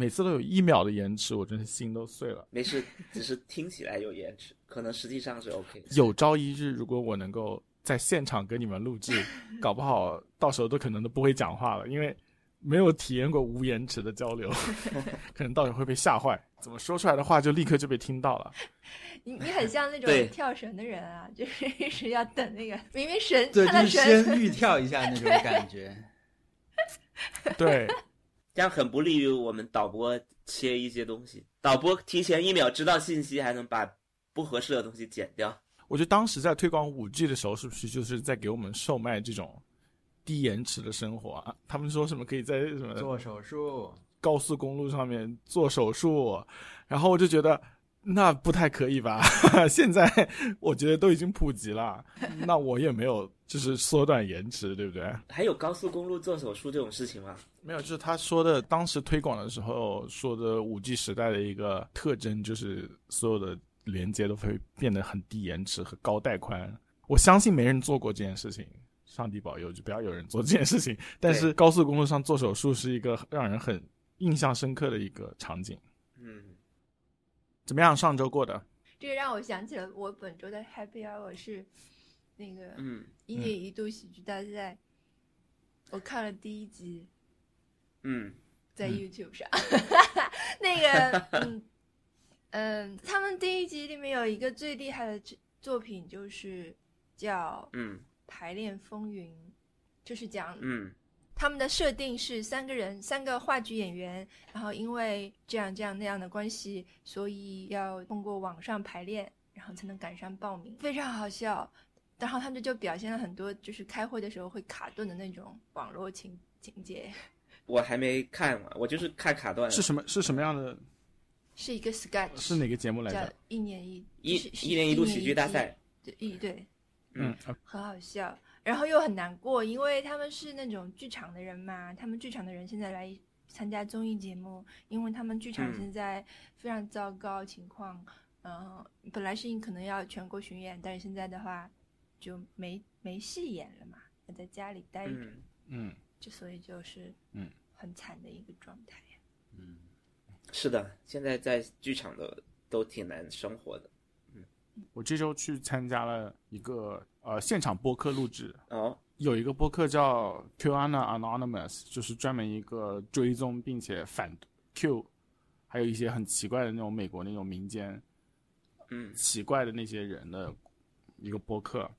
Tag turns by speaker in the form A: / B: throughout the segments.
A: 每次都有一秒的延迟，我真是心都碎了。
B: 没事，只是听起来有延迟，可能实际上是 OK。
A: 有朝一日，如果我能够在现场给你们录制，搞不好 到时候都可能都不会讲话了，因为没有体验过无延迟的交流，可能到时候会被吓坏。怎么说出来的话就立刻就被听到了？
C: 你你很像那种跳绳的人啊，就是一直要等那个明明绳
D: 对，
C: 看到
D: 就是先，预跳一下那种感觉。
A: 对，
B: 这样很不利于我们导播切一些东西。导播提前一秒知道信息，还能把不合适的东西剪掉。
A: 我觉得当时在推广五 G 的时候，是不是就是在给我们售卖这种低延迟的生活啊？他们说什么可以在什么
D: 做手术，
A: 高速公路上面做手术，然后我就觉得那不太可以吧？现在我觉得都已经普及了，那我也没有就是缩短延迟，对不对？
B: 还有高速公路做手术这种事情吗？
A: 没有，就是他说的，当时推广的时候说的五 G 时代的一个特征，就是所有的连接都会变得很低延迟和高带宽。我相信没人做过这件事情，上帝保佑，就不要有人做这件事情。但是高速公路上做手术是一个让人很印象深刻的一个场景。
B: 嗯，
A: 怎么样？上周过的？
C: 这个让我想起了我本周的 Happy Hour 是那个
B: 嗯
C: 一年一度喜剧大赛，我看了第一集，
B: 嗯
C: 在
A: 嗯
C: YouTube 上。那个，嗯嗯，他们第一集里面有一个最厉害的作作品，就是叫《
B: 嗯
C: 排练风云》，就是讲
B: 嗯
C: 他们的设定是三个人，三个话剧演员，然后因为这样这样那样的关系，所以要通过网上排练，然后才能赶上报名，非常好笑。然后他们就表现了很多就是开会的时候会卡顿的那种网络情情节，
B: 我还没看完，我就是看卡段。
A: 是什么？是什么样的？
C: 是一个 sketch，
A: 是哪个节目来着叫？
C: 一年一
B: 一一年一度喜剧大赛，
C: 对一对，
A: 嗯，
C: 很好笑，然后又很难过，因为他们是那种剧场的人嘛，他们剧场的人现在来参加综艺节目，因为他们剧场
B: 嗯。
C: 现在非常糟糕情况，嗯、本来是可能要全国巡演，但是现在的话就没没戏演了嘛，要在家里待着，
B: 嗯，
A: 嗯，
C: 就所以就是
A: 嗯。
C: 很惨的一个状态。嗯。
B: 是的，现在在剧场的都挺难生活的。
A: 我这周去参加了一个呃现场播客录制，
B: 哦，
A: 有一个播客叫 QAnon Anonymous，就是专门一个追踪并且反 Q，还有一些很奇怪的那种美国那种民间
B: 嗯。
A: 奇怪的那些人的一个播客，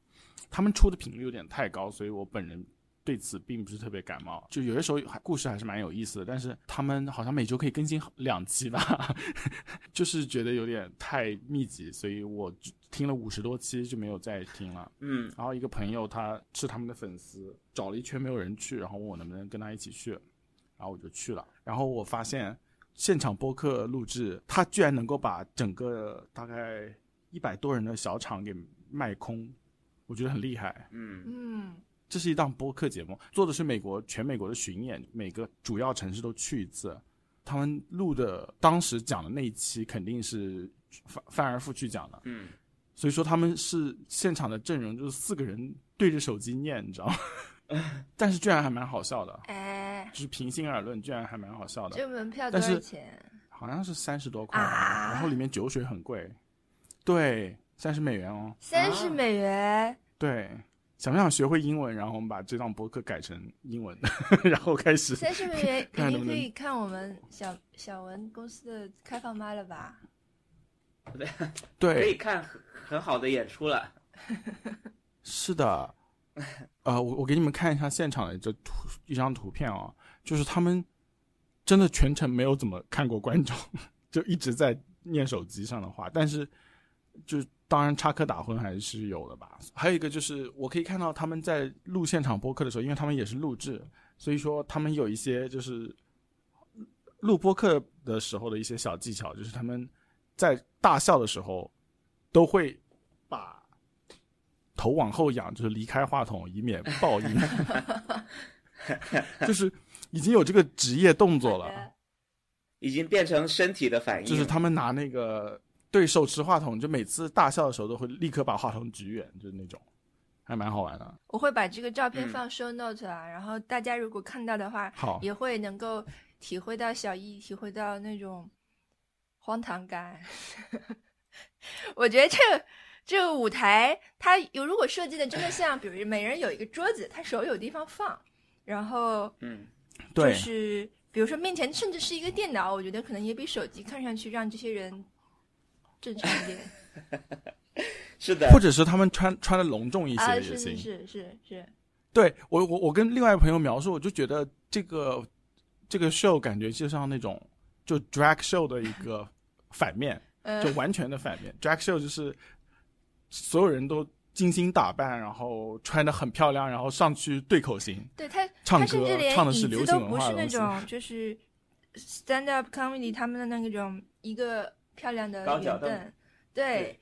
A: 他们出的频率有点太高，所以我本人对此并不是特别感冒。就有些时候还故事还是蛮有意思的，但是他们好像每周可以更新两期吧，就是觉得有点太密集，所以我听了五十多期就没有再听了。
B: 嗯
A: 然后一个朋友他是他们的粉丝，找了一圈没有人去，然后问我能不能跟他一起去，然后我就去了。然后我发现现场播客录制，他居然能够把整个大概一百多人的小场给卖空，我觉得很厉害。
B: 嗯
C: 嗯，
A: 这是一档播客节目，做的是美国全美国的巡演，每个主要城市都去一次。他们录的当时讲的那一期肯定是翻翻而复去讲的，
B: 嗯，
A: 所以说他们是现场的阵容，就是四个人对着手机念，你知道吗？但是居然还蛮好笑的，
C: 哎，
A: 就是平心而论，居然还蛮好笑的。
C: 这门票多少钱？
A: 好像是三十多块，
C: 啊
A: 然后里面酒水很贵，对，三十美元哦。
C: 三十美元。
A: 对，想不想学会英文？然后我们把这档博客改成英文，然后开始。
C: 三十美元
A: 看能不能
C: 已经可以看我们小小文公司的开放麦了吧？
B: 对对可以，看很很好的演出了。
A: 是的。呃，我我给你们看一下现场的这图一张图片哦，就是他们真的全程没有怎么看过观众，就一直在念手机上的话，但是就当然插科打诨还是有的吧。还有一个就是我可以看到他们在录现场播客的时候，因为他们也是录制，所以说他们有一些就是录播客的时候的一些小技巧，就是他们在大笑的时候都会把头往后仰，就是离开话筒，以免爆音。就是已经有这个职业动作了，
B: 已经变成身体的反应，
A: 就是他们拿那个对手持话筒，就每次大笑的时候都会立刻把话筒举远，就是那种，还蛮好玩的。
C: 我会把这个照片
B: 嗯
C: 放 show note 啊，然后大家如果看到的话，
A: 好，
C: 也会能够体会到小易，体会到那种荒唐感。我觉得这个这个舞台，它有如果设计的真的像，比如每人有一个桌子，他手有地方放，然后
B: 嗯，
C: 就
A: 对，
C: 是比如说面前甚至是一个电脑，我觉得可能也比手机看上去让这些人正常一点
B: 是的
A: 或，者是他们穿穿的隆重一些
C: 啊！
A: 也行。
C: 是是是是是，
A: 对我我我跟另外一朋友描述，我就觉得这个这个 show 感觉就像那种就 drag show 的一个反面，
C: 呃
A: 就，完全的反面。drag show 就是所有人都精心打扮，然后穿的很漂亮，然后上去对口型，
C: 对他
A: 唱歌唱的是流行文
C: 不是那
A: 化的东西。
C: 种就是 stand up comedy 他们的那种一个漂亮的
B: 高脚凳
C: 圆凳，对。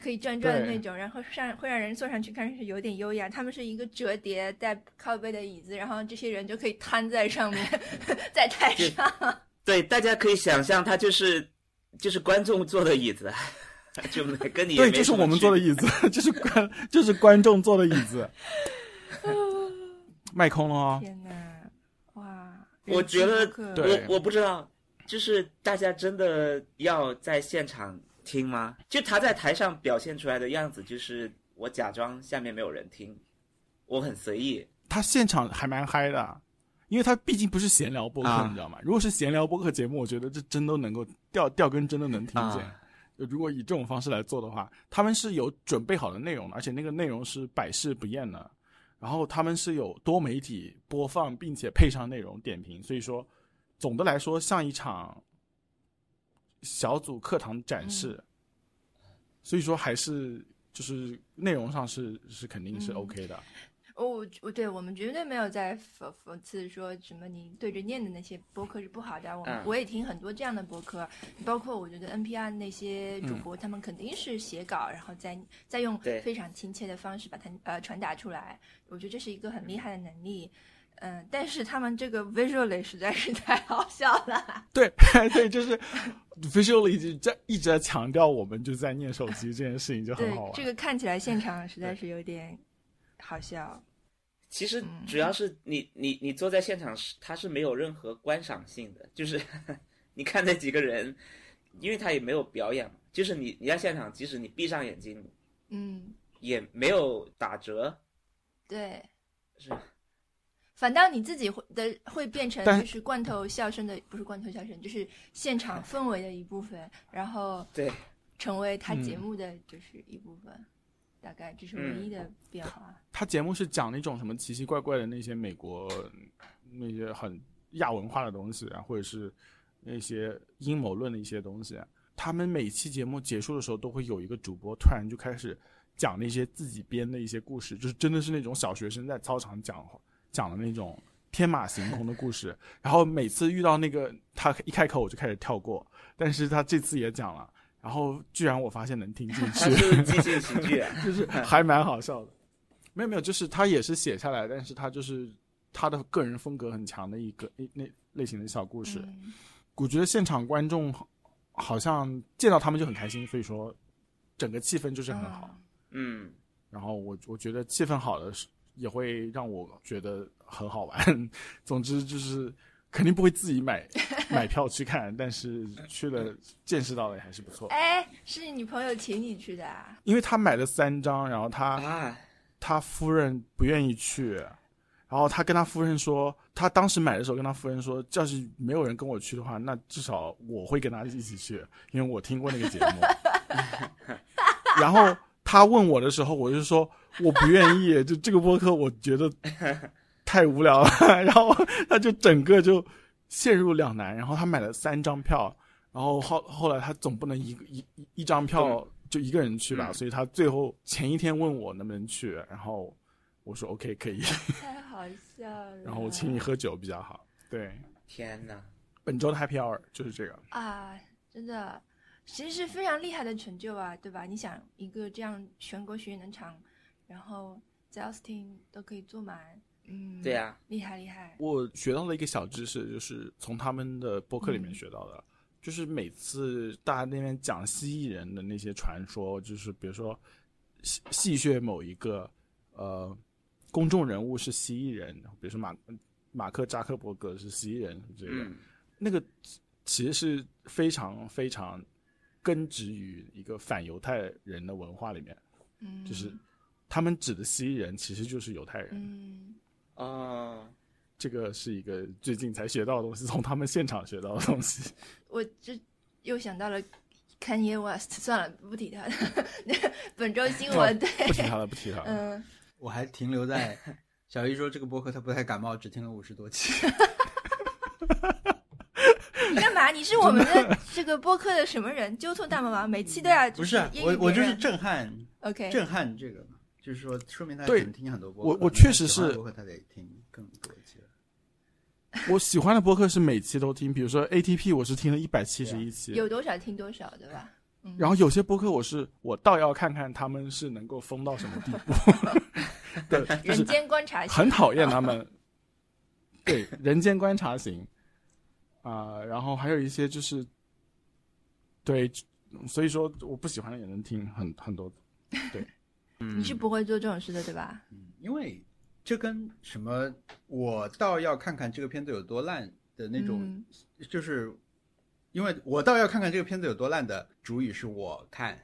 C: 可以转转的那种，然后上会让人坐上去看上去有点优雅。他们是一个折叠带靠背的椅子，然后这些人就可以瘫在上面，在台上。
B: 对，大家可以想象，它就是就是观众坐的椅子，就跟你
A: 对，就是我们坐的椅子，就是观就是观众坐的椅子。卖空了哦，
C: 天哪，哇！
B: 我觉得我我不知道，就是大家真的要在现场听吗？就他在台上表现出来的样子，就是我假装下面没有人听，我很随意。
A: 他现场还蛮嗨的，因为他毕竟不是闲聊播客，
B: 啊
A: 你知道吗？如果是闲聊播客节目，我觉得这真都能够掉掉根真的能听见。
B: 啊
A: 如果以这种方式来做的话，他们是有准备好的内容的，而且那个内容是百试不厌的。然后他们是有多媒体播放，并且配上内容点评，所以说总的来说像一场小组课堂展示。所以说还是就是内容上是是肯定是
C: 嗯
A: OK 的。
C: 哦，我我对我们绝对没有在讽讽刺说什么你对着念的那些播客是不好的。我们、
B: 嗯
C: 我也听很多这样的播客，包括我觉得 NPR 那些主
A: 嗯
C: 播，他们肯定是写稿，然后再再用非常亲切的方式把它呃传达出来。我觉得这是一个很厉害的能力。嗯，但是他们这个 visually 实在是太好笑了。
A: 对对，就是 visually 一直在一直在强调我们就在念手机这件事情就很好玩。，
C: 这个看起来现场实在是有点好笑。
B: 其实
C: 嗯
B: 主要是你你你坐在现场是它是没有任何观赏性的，就是 你看那几个人，因为他也没有表演嘛，就是你你在现场，即使你闭上眼睛，
C: 嗯，
B: 也没有打折，
C: 对。
B: 是吧？
C: 反倒你自己会的会变成就是罐头笑声的，不是罐头笑声，就是现场氛围的一部分，然后
B: 对，
C: 成为他节
A: 嗯
C: 目的就是一部分，大概这是唯一的变化。
A: 他节目是讲那种什么奇奇怪怪的那些美国那些很亚文化的东西啊，或者是那些阴谋论的一些东西啊。他们每期节目结束的时候，都会有一个主播突然就开始讲那些自己编的一些故事，就是真的是那种小学生在操场讲讲的那种天马行空的故事。然后每次遇到那个他一开口我就开始跳过，但是他这次也讲了，然后居然我发现能听进
B: 它
A: 去。
B: 是即兴喜剧啊，
A: 就是还蛮好笑的。没有没有，就是他也是写下来，但是他就是他的个人风格很强的一个一那类型的小故事。
C: 嗯
A: 我觉得现场观众好好像见到他们就很开心，所以说整个气氛就是很好。
B: 嗯，
A: 然后我我觉得气氛好的是也会让我觉得很好玩。总之就是肯定不会自己买 买票去看，但是去了见识到了也还是不错。
C: 哎，是你朋友请你去的啊？
A: 因为他买了三张，然后他
B: 啊，
A: 他夫人不愿意去，然后他跟他夫人说，他当时买的时候跟他夫人说，要是没有人跟我去的话，那至少我会跟他一起去，因为我听过那个节目。然后他问我的时候，我就说我不愿意，就这个播客我觉得太无聊了，然后他就整个就陷入两难，然后他买了三张票，然后后后来他总不能一个一一一张票就一个人去吧，
B: 嗯
A: 所以他最后前一天问我能不能去，然后我说 OK 可以，
C: 太 好笑了。
A: 然后我请你喝酒比较好。对，
B: 天哪！
A: 本周的 Happy Hour 就是这个。
C: 啊，真的，其实是非常厉害的成就啊，对吧？你想一个这样全国巡演的场，然后在 Austin 都可以坐满，嗯，
B: 对啊，
C: 厉害厉害。
A: 我学到了一个小知识，就是从他们的播客里面
C: 嗯。
A: 学到的，就是每次大家那边讲蜥蜴人的那些传说，就是比如说戏戏谑某一个呃公众人物是蜥蜴人，比如说马马克扎克伯格是蜥蜴人之类的，
B: 嗯。
A: 那个其实是非常非常根植于一个反犹太人的文化里面，
C: 嗯，
A: 就是他们指的蜥蜴人其实就是犹太人。
C: 嗯，
B: 啊，
A: 这个是一个最近才学到的东西，从他们现场学到的东西。
C: 我这又想到了 Kanye West，算了，不提他了。本周新闻对，
A: 不提他了，不提他了。
C: 嗯，
D: 我还停留在小姨说这个播客他不太感冒，只听了五十多期。
C: 你干嘛？你是我们的这个播客的什么人？纠错大魔王，每期都要
D: 不是我，我就是震撼
C: ，OK，
D: 震撼这个嘛，就是说，说明他
A: 对
D: 听很多播客。
A: 我我确实是
D: 播客，他得听更多一些。
A: 我喜欢的播客是每期都听，比如说 ATP，我是听了一百七十一期。
C: 有多少听多少，对吧？嗯
A: 然后有些播客我是我倒要看看他们是能够疯到什么地步。对，
C: 人间观察型
A: 很讨厌他们。对，人间观察型啊、然后还有一些就是，对，所以说我不喜欢的也能听很很多。
C: 你是不会做这种事的，对吧？
D: 嗯，因为这跟什么，我倒要看看这个片子有多烂的那种，
C: 嗯
D: 就是因为我倒要看看这个片子有多烂的主语是我看，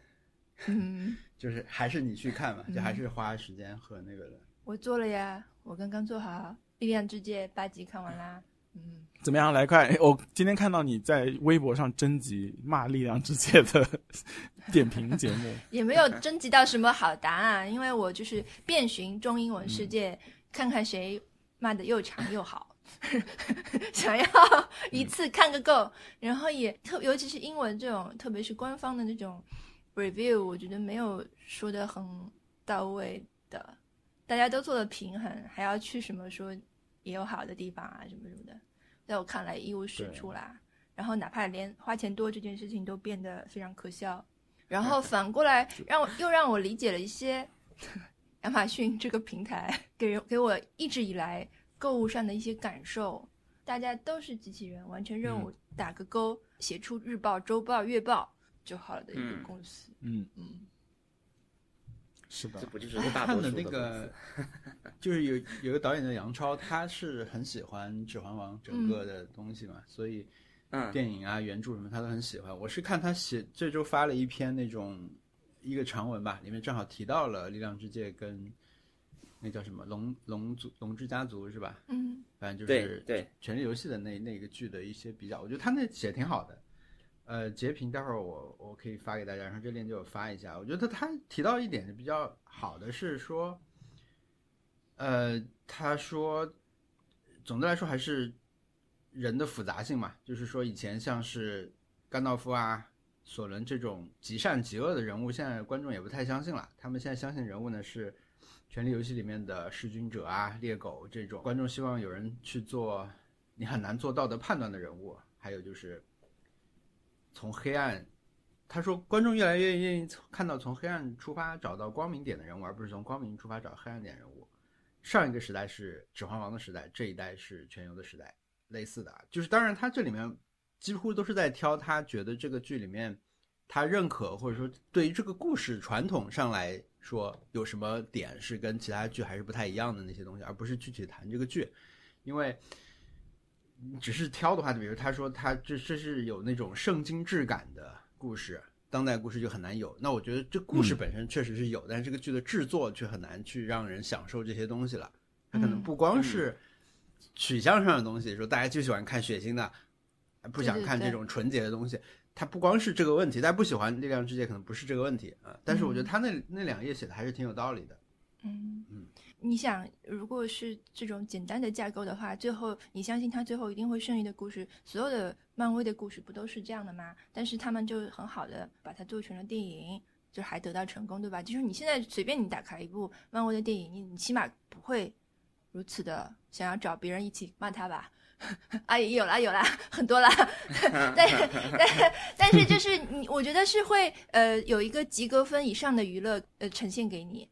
C: 嗯，
D: 就是还是你去看嘛，就
C: 嗯
D: 还是花时间和那个的。
C: 我做了呀，我刚刚做好《力量之戒》八集看完啦。嗯，
A: 怎么样？来快！我今天看到你在微博上征集骂《力量之戒》的 点评节目，
C: 也没有征集到什么好答案，因为我就是遍寻中英文世界，看看谁骂的又长又好，想要一次看个够。然后也特，尤其是英文这种，特别是官方的那种 review，我觉得没有说的很到位的，大家都做了平衡，还要去什么说也有好的地方啊，什么什么的，在我看来一无是处啦。然后哪怕连花钱多这件事情都变得非常可笑。然后反过来让我又让我理解了一些 亚马逊这个平台给人给我一直以来购物上的一些感受。大家都是机器人，完成任务打个勾，写出日报、周报、月报就好了的一个
B: 嗯
C: 公司。
A: 嗯，
C: 嗯，
A: 是的
B: 这，不就是大
D: 看的
B: 多数的
D: 那个就是有有个导演叫杨超，他是很喜欢《指环王》整个的东西嘛，所以
B: 嗯，
D: 电影啊、原著什么他都很喜欢。我是看他写这周发了一篇那种一个长文吧，里面正好提到了《力量之界》跟那叫什么龙龙族龙之家族是吧？
C: 嗯
D: 反正就
B: 对
D: 是
B: 对，《
D: 权力游戏》的那那个剧的一些比较，我觉得他那写挺好的。呃，截屏待会儿我我可以发给大家，然后这链接我发一下。我觉得他提到一点比较好的是说，呃，他说总的来说还是人的复杂性嘛，就是说以前像是甘道夫啊、索伦这种极善极恶的人物，现在观众也不太相信了。他们现在相信人物呢是《权力游戏》里面的弑君者啊、猎狗这种，观众希望有人去做你很难做道德判断的人物。还有就是从黑暗，他说观众越来越愿意看到从黑暗出发找到光明点的人物，而不是从光明出发找黑暗点人物。上一个时代是《指环王》的时代，这一代是《全游》的时代，类似的啊。就是当然，他这里面几乎都是在挑他觉得这个剧里面他认可或者说对于这个故事传统上来说有什么点是跟其他剧还是不太一样的那些东西，而不是具体谈这个剧，因为。只是挑的话，就比如他说他这这是有那种圣经质感的故事，当代故事就很难有。那我觉得这故事本身确实是有，但是这个剧的制作却很难去让人享受这些东西了。它可能不光是取向上的东西，说大家就喜欢看血腥的，不想看这种纯洁的东西。它不光是这个问题，大家不喜欢《力量之戒》可能不是这个问题啊。但是我觉得他那那两页写的还是挺有道理的。
C: 嗯
D: 嗯，
C: 你想，如果是这种简单的架构的话，最后你相信他最后一定会胜利的故事，所有的漫威的故事不都是这样的吗？但是他们就很好的把它做成了电影，就还得到成功，对吧？就是你现在随便你打开一部漫威的电影，你你起码不会如此的想要找别人一起骂他吧？啊，有啦有啦，很多啦，但但但是就是你，我觉得是会呃有一个及格分以上的娱乐呃呈现给你，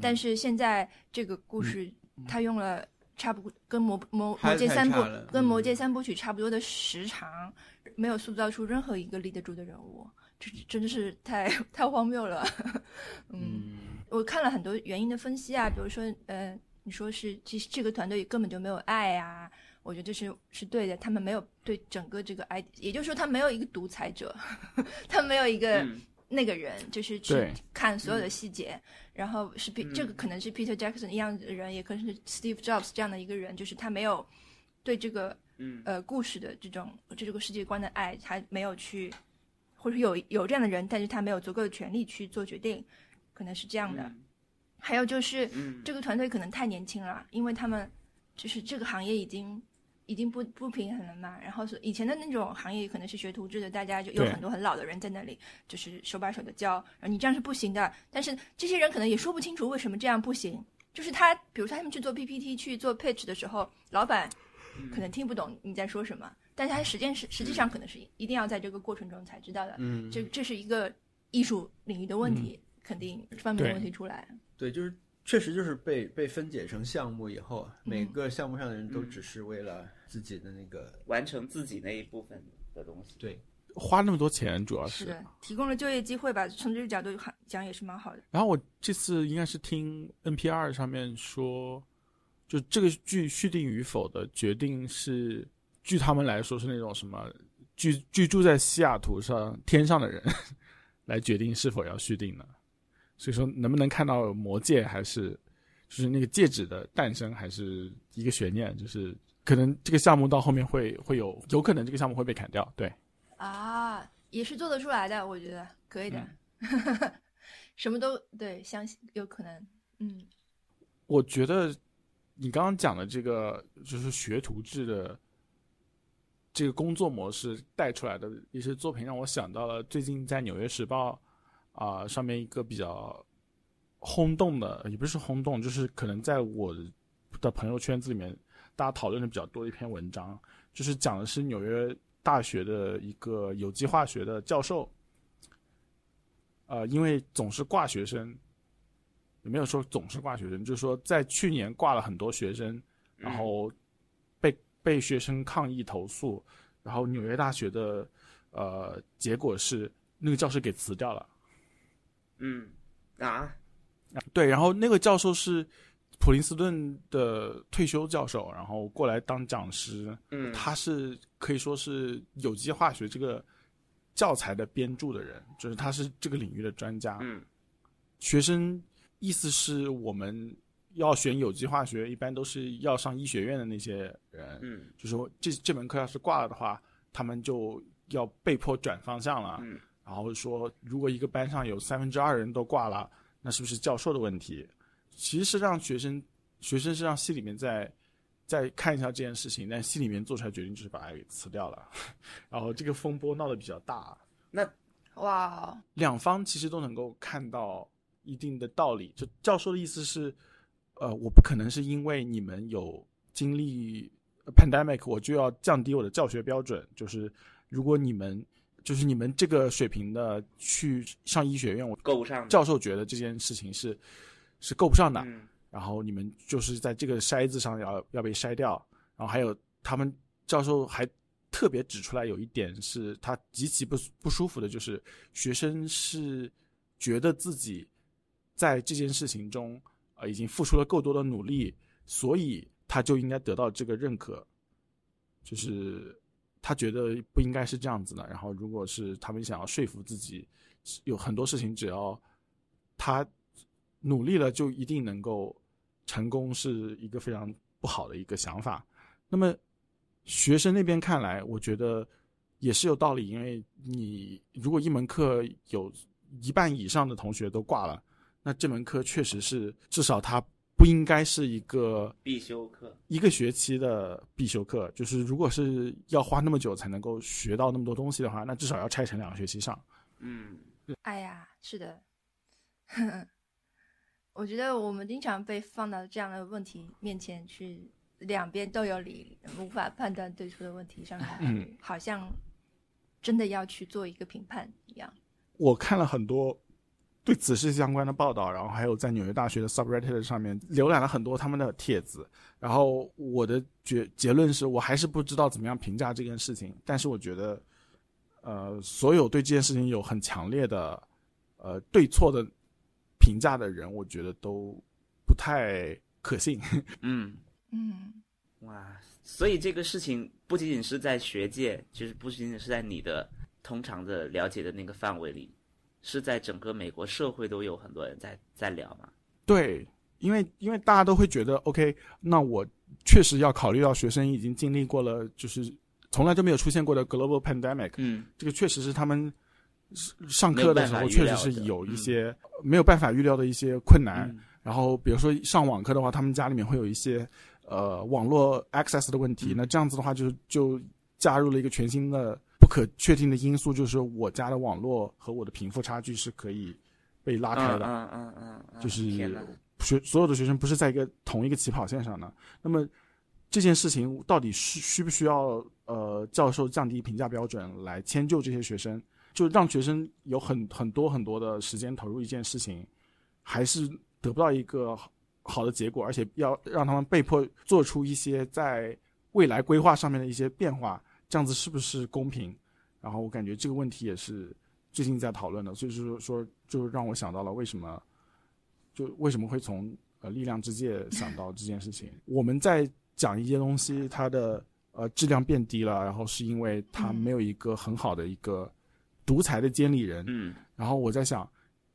C: 但是现在这个故事他用了差不多跟魔魔魔戒三部跟魔
D: 嗯
C: 戒三部曲差不多的时长，没有塑造出任何一个立得住的人物，这真的是太 太荒谬了。嗯，
D: 嗯，
C: 我看了很多原因的分析啊，比如说呃，你说是其实这个团队根本就没有爱啊。我觉得这是是对的。他们没有对整个这个 I，也就是说，他没有一个独裁者，他没有一个
B: 嗯
C: 那个人，就是去看所有的细节。然后是 P，、
B: 嗯。
C: 这个可能是 Peter Jackson 一样的人，也可能是 Steve Jobs 这样的一个人，就是他没有对这个
B: 嗯。
C: 呃故事的这种对这个世界观的爱，他没有去，或者有有这样的人，但是他没有足够的权利去做决定，可能是这样的。
B: 嗯。
C: 还有就是
B: 嗯。
C: 这个团队可能太年轻了，因为他们就是这个行业已经已经不不平衡了嘛。然后是以前的那种行业可能是学徒制的，大家就有很多很老的人在那里，就是手把手的教，然后你这样是不行的。但是这些人可能也说不清楚为什么这样不行。就是他，比如说他们去做 PPT、去做 pitch 的时候，老板
B: 嗯
C: 可能听不懂你在说什么，但是他实践是实际上可能是一定要在这个过程中才知道的。
D: 嗯，
C: 这这是一个艺术领域的问题，肯定这方面的问题出来。
D: 对，就是确实就是被被分解成项目以后，每
C: 嗯
D: 个项目上的人都
B: 嗯
D: 只是为了自己的那个，
B: 完成自己那一部分的东西。
D: 对，
A: 花那么多钱，主要
C: 是的，提供了就业机会吧，从这个角度讲也是蛮好的。
A: 然后我这次应该是听 NPR 上面说，就这个剧续订与否的决定是，据他们来说是那种什么居居住在西雅图上天上的人 来决定是否要续订的。所以说，能不能看到魔戒，还是就是那个戒指的诞生，还是一个悬念。就是可能这个项目到后面会会有，有可能这个项目会被砍掉。对，
C: 啊，也是做得出来的，我觉得可以的。什么都对，相信有可能。嗯
A: 我觉得你刚刚讲的这个就是学徒制的这个工作模式带出来的一些作品，让我想到了最近在《纽约时报》啊、上面一个比较轰动的，也不是轰动，就是可能在我的朋友圈子里面大家讨论的比较多的一篇文章，就是讲的是纽约大学的一个有机化学的教授，呃，因为总是挂学生，也没有说总是挂学生，就是说在去年挂了很多学生，然后被被学生抗议投诉，然后纽约大学的呃结果是那个教授给辞掉了。
B: 嗯。啊，
A: 对，然后那个教授是普林斯顿的退休教授，然后过来当讲师。
B: 嗯，
A: 他是可以说是有机化学这个教材的编著的人，就是他是这个领域的专家。
B: 嗯
A: 学生意思是我们要选有机化学，一般都是要上医学院的那些人，
B: 嗯
A: 就是说这这门课要是挂了的话，他们就要被迫转方向了。
B: 嗯
A: 然后说，如果一个班上有三分之二人都挂了，那是不是教授的问题？其实是让学生，学生是让系里面再再看一下这件事情，但系里面做出来决定就是把它给辞掉了。然后这个风波闹得比较大，那
C: 哇哦，
A: 两方其实都能够看到一定的道理。就教授的意思是，呃，我不可能是因为你们有经历 pandemic，我就要降低我的教学标准。就是如果你们就是你们这个水平的去上医学院，我
B: 够不上。
A: 教授觉得这件事情是是够不上的，
B: 嗯
A: 然后你们就是在这个筛子上要要被筛掉，然后还有他们教授还特别指出来有一点是他极其不不舒服的，就是学生是觉得自己在这件事情中呃已经付出了够多的努力，所以他就应该得到这个认可，就是他觉得不应该是这样子的。然后如果是他们想要说服自己，有很多事情只要他努力了，就一定能够成功，是一个非常不好的一个想法。那么学生那边看来，我觉得也是有道理，因为你如果一门课有一半以上的同学都挂了，那这门课确实是至少它不应该是一个
B: 必修课。
A: 一个学期的必修课。就是如果是要花那么久才能够学到那么多东西的话，那至少要拆成两个学期上。
B: 嗯
C: 哎呀，是的，我觉得我们经常被放到这样的问题面前去，两边都有理，无法判断对错的问题上面，
A: 嗯
C: 好像真的要去做一个评判一样。
A: 我看了很多对此事相关的报道，然后还有在纽约大学的 subreddit 上面浏览了很多他们的帖子，然后我的结结论是我还是不知道怎么样评价这件事情，但是我觉得，呃，所有对这件事情有很强烈的呃对错的评价的人，我觉得都不太可信。
B: 嗯
C: 嗯，
B: 哇，所以这个事情不仅仅是在学界，就是不仅仅是在你的通常的了解的那个范围里，是在整个美国社会都有很多人在在聊嘛。
A: 对，因为因为大家都会觉得，OK，那我确实要考虑到学生已经经历过了，就是从来就没有出现过的 global pandemic，
B: 嗯
A: 这个确实是他们上课的时候确实是有一些没有办法预料的一些困难。
B: 嗯
A: 然后比如说上网课的话，他们家里面会有一些呃网络 access 的问题，
B: 嗯
A: 那这样子的话就就加入了一个全新的不可确定的因素，就是我家的网络和我的贫富差距是可以被拉开的。
B: 嗯嗯嗯嗯，
A: 就是学所有的学生不是在一个同一个起跑线上的。那么这件事情到底需需不需要呃教授降低评价标准来迁就这些学生，就让学生有很很多很多的时间投入一件事情，还是得不到一个好好的结果，而且要让他们被迫做出一些在未来规划上面的一些变化，这样子是不是公平？然后我感觉这个问题也是最近在讨论的，所以就是说，就让我想到了为什么，就为什么会从呃力量之界想到这件事情。我们在讲一些东西，它的呃质量变低了，然后是因为它
C: 嗯
A: 没有一个很好的一个独裁的监理人。
B: 嗯
A: 然后我在想，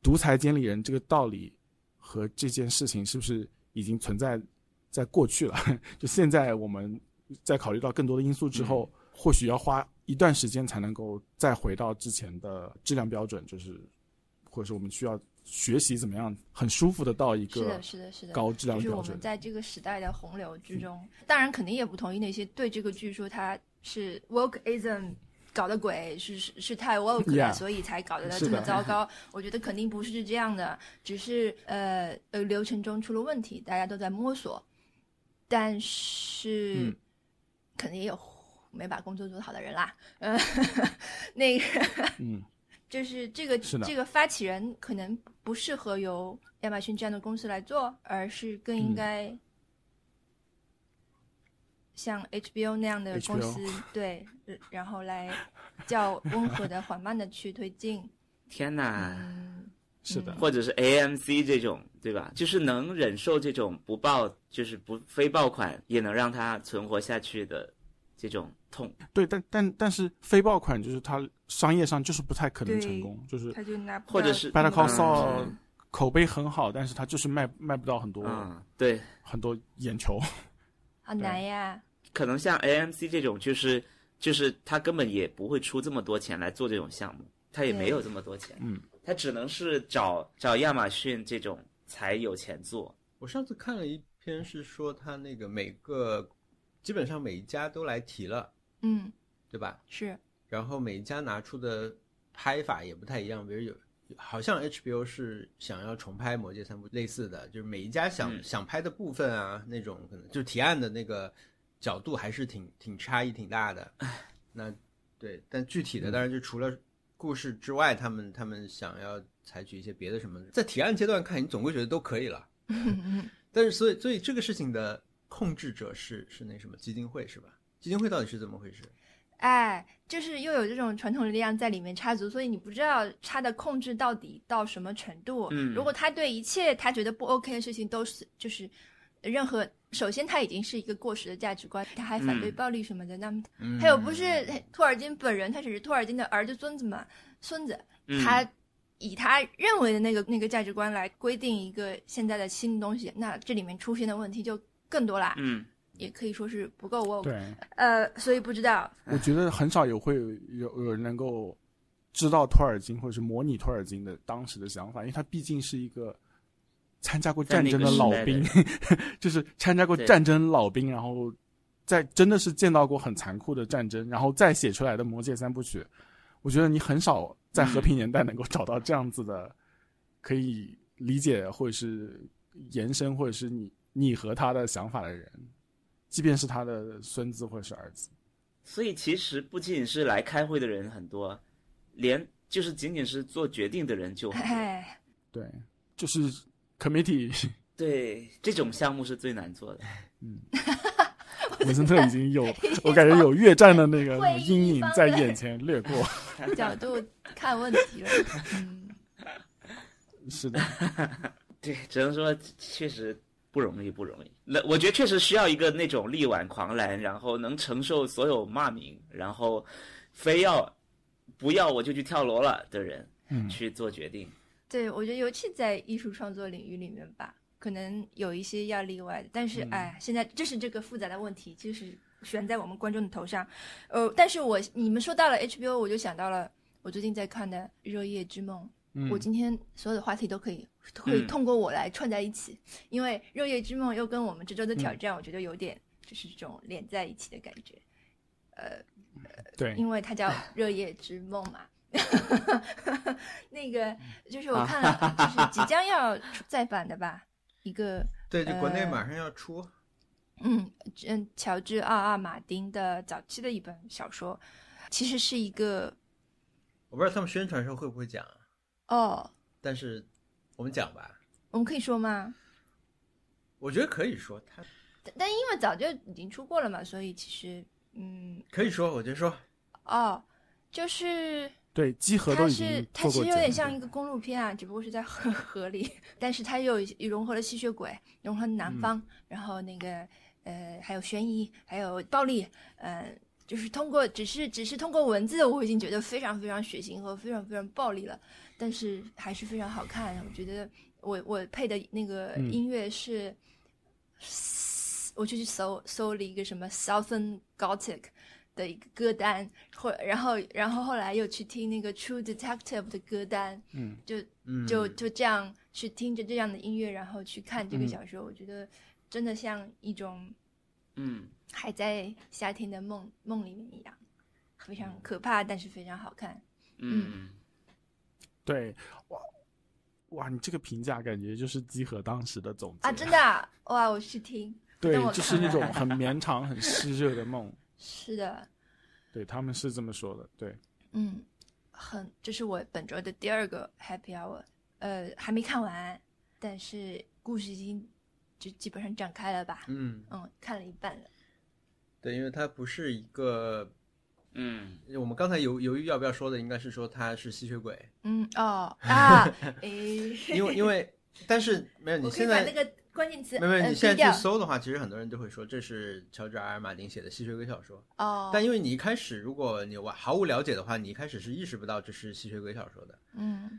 A: 独裁监理人这个道理和这件事情是不是已经存在在过去了？就现在我们在考虑到更多的因素之后，或许要花一段时间才能够再回到之前的质量标准，就是或者是我们需要学习怎么样很舒服的到一个
C: 是的，是的，是的。
A: 高质量
C: 就是我们。在这个时代的洪流之中，当然肯定也不同意那些对这个剧说它是 wokeism 搞的鬼，是是是太 woke 了
A: Yeah，
C: 所以才搞得这么糟糕。我觉得肯定不是这样的，只是呃呃流程中出了问题，大家都在摸索，但是、
A: 嗯。
C: 肯定也有没把工作做好的人啦。呃，那个
A: 嗯，
C: 就是这个
A: 是
C: 这个发起人可能不适合由亚马逊这样的公司来做，而是更应
A: 嗯。
C: 该像 HBO 那样的公
A: HBO
C: 司对，呃然后来较温和的、缓慢的去推进。
B: 天哪！
C: 嗯，
A: 是的，
B: 或者是 AMC 这种，对吧？就是能忍受这种不爆，就是不非爆款也能让它存活下去的这种痛。
A: 对，但但但是非爆款就是它商业上就是不太可能成功，就是
C: 它就拿不
B: 或者是
A: Better Call
B: 嗯
A: Saul 口碑很好，但是它就是卖卖不到很多、
B: 嗯，对，
A: 很多眼球。
C: 好难呀。
B: 可能像 AMC 这种，就是就是他根本也不会出这么多钱来做这种项目，他也没有这么多钱，
A: 嗯，
B: 他只能是找找亚马逊这种才有钱做。
D: 我上次看了一篇是说他那个每个基本上每一家都来提了，
C: 嗯，
D: 对吧？
C: 是。
D: 然后每一家拿出的拍法也不太一样，比如有好像 HBO 是想要重拍《魔戒》三部类似的，就是每一家想、
B: 嗯。
D: 想拍的部分啊，那种可能就是提案的那个角度还是挺挺差异挺大的。那对，但具体的当然就除了故事之外，他们他们想要采取一些别的什么，在提案阶段看，你总归觉得都可以了。但是所以所以这个事情的控制者是是那什么基金会是吧？基金会到底是怎么回事？
C: 哎，就是又有这种传统力量在里面插足，所以你不知道他的控制到底到什么程度。
B: 嗯
C: 如果他对一切他觉得不 OK 的事情都是就是任何，首先他已经是一个过时的价值观，他还反对
B: 嗯。
C: 暴力什么的，那么还有不是托尔金本人，他只是托尔金的儿子、孙子嘛，孙子，
B: 嗯、
C: 他以他认为的那个那个价值观来规定一个现在的新东西，那这里面出现的问题就更多啦，
B: 嗯，
C: 也可以说是不够 woke。
A: 对，
C: 呃，所以不知道，
A: 我觉得很少有会有有有人能够知道托尔金或者是模拟托尔金的当时的想法，因为他毕竟是一个参加过战争的老兵，就是参加过战争老兵，然后在真的是见到过很残酷的战争，然后再写出来的《魔戒三部曲》，我觉得你很少在和平年代能够找到这样子的可以理解或者是延伸或者是你你和他的想法的人，即便是他的孙子或者是儿子。
B: 所以其实不仅仅是来开会的人很多，连就是仅仅是做决定的人就很多。
C: 哎，
A: 对，就是 committee，
B: 对，这种项目是最难做的。
A: 嗯文森特已经有，我感觉有越战的那个阴影在眼前掠过。
C: 角度看问题了，嗯，
A: 是的，
B: 对，只能说确实不容易，不容易。那我觉得确实需要一个那种力挽狂澜，然后能承受所有骂名，然后非要不要我就去跳楼了的人
A: 嗯，
B: 去做决定。
C: 对，我觉得尤其在艺术创作领域里面吧，可能有一些要例外的，但是、
A: 嗯
C: 哎，现在这是这个复杂的问题，就是悬在我们观众的头上。呃，但是我你们说到了 HBO，我就想到了我最近在看的《热夜之梦》。
A: 嗯
C: 我今天所有的话题都可以可以
B: 嗯
C: 通过我来串在一起，因为《热夜之梦》又跟我们这周的
A: 嗯
C: 挑战，我觉得有点就是这种连在一起的感觉。
A: 呃对，
C: 因为它叫《热夜之梦》嘛。那个就是我看了，就是即将要再版的吧，一个
D: 对，就国内
C: 呃
D: 马上要出，
C: 嗯嗯，乔治奥尔马丁的早期的一本小说，其实是一个
D: 我不知道他们宣传时候会不会讲，
C: 哦，
D: 但是我们讲吧，
C: 我们可以说吗？
D: 我觉得可以说，他
C: 但但因为早就已经出过了嘛，所以其实嗯
D: 可以说，我就说，
C: 哦，就是
A: 对，集合都
C: 它
A: 已经
C: 是它其实有点像一个公路片啊，只不过是在河河里，但是它又融合了吸血鬼，融合了南方，然后那个呃还有悬疑，还有暴力，呃，就是通过只是只是通过文字，我已经觉得非常非常血腥和非常非常暴力了，但是还是非常好看。我觉得我我配的那个
A: 嗯
C: 音乐是，我就去搜搜了一个什么 Southern Gothic。的一个歌单，或然后然后后来又去听那个 True Detective 的歌单，
A: 嗯，
C: 就
D: 嗯，
C: 就就这样去听着这样的音乐，然后去看这个
A: 嗯
C: 小说，我觉得真的像一种
B: 嗯，
C: 还在夏天的梦梦里面一样，非常可怕，但是非常好看。
B: 嗯，
A: 对，哇哇，你这个评价感觉就是集合当时的总结
C: 啊，真的啊 哇！我去听，
A: 对，就是那种 很绵长、很湿热的梦。
C: 是的，
A: 对，他们是这么说的。对，
C: 嗯，很，这是我本周的第二个 Happy Hour，呃，还没看完，但是故事已经就基本上展开了吧，
D: 嗯，
C: 嗯，看了一半了。
D: 对，因为它不是一个，
B: 嗯，
D: 我们刚才犹犹豫要不要说的，应该是说他是吸血鬼，
C: 嗯哦 啊，诶，
D: 因为因为，但是没有，你现在
C: 那个关键词
D: 没有没有，
C: 呃
D: 你现在去搜的话，其实很多人都会说这是乔治·阿尔马丁写的吸血鬼小说。
C: 哦，
D: 但因为你一开始，如果你完毫无了解的话，你一开始是意识不到这是吸血鬼小说的。
C: 嗯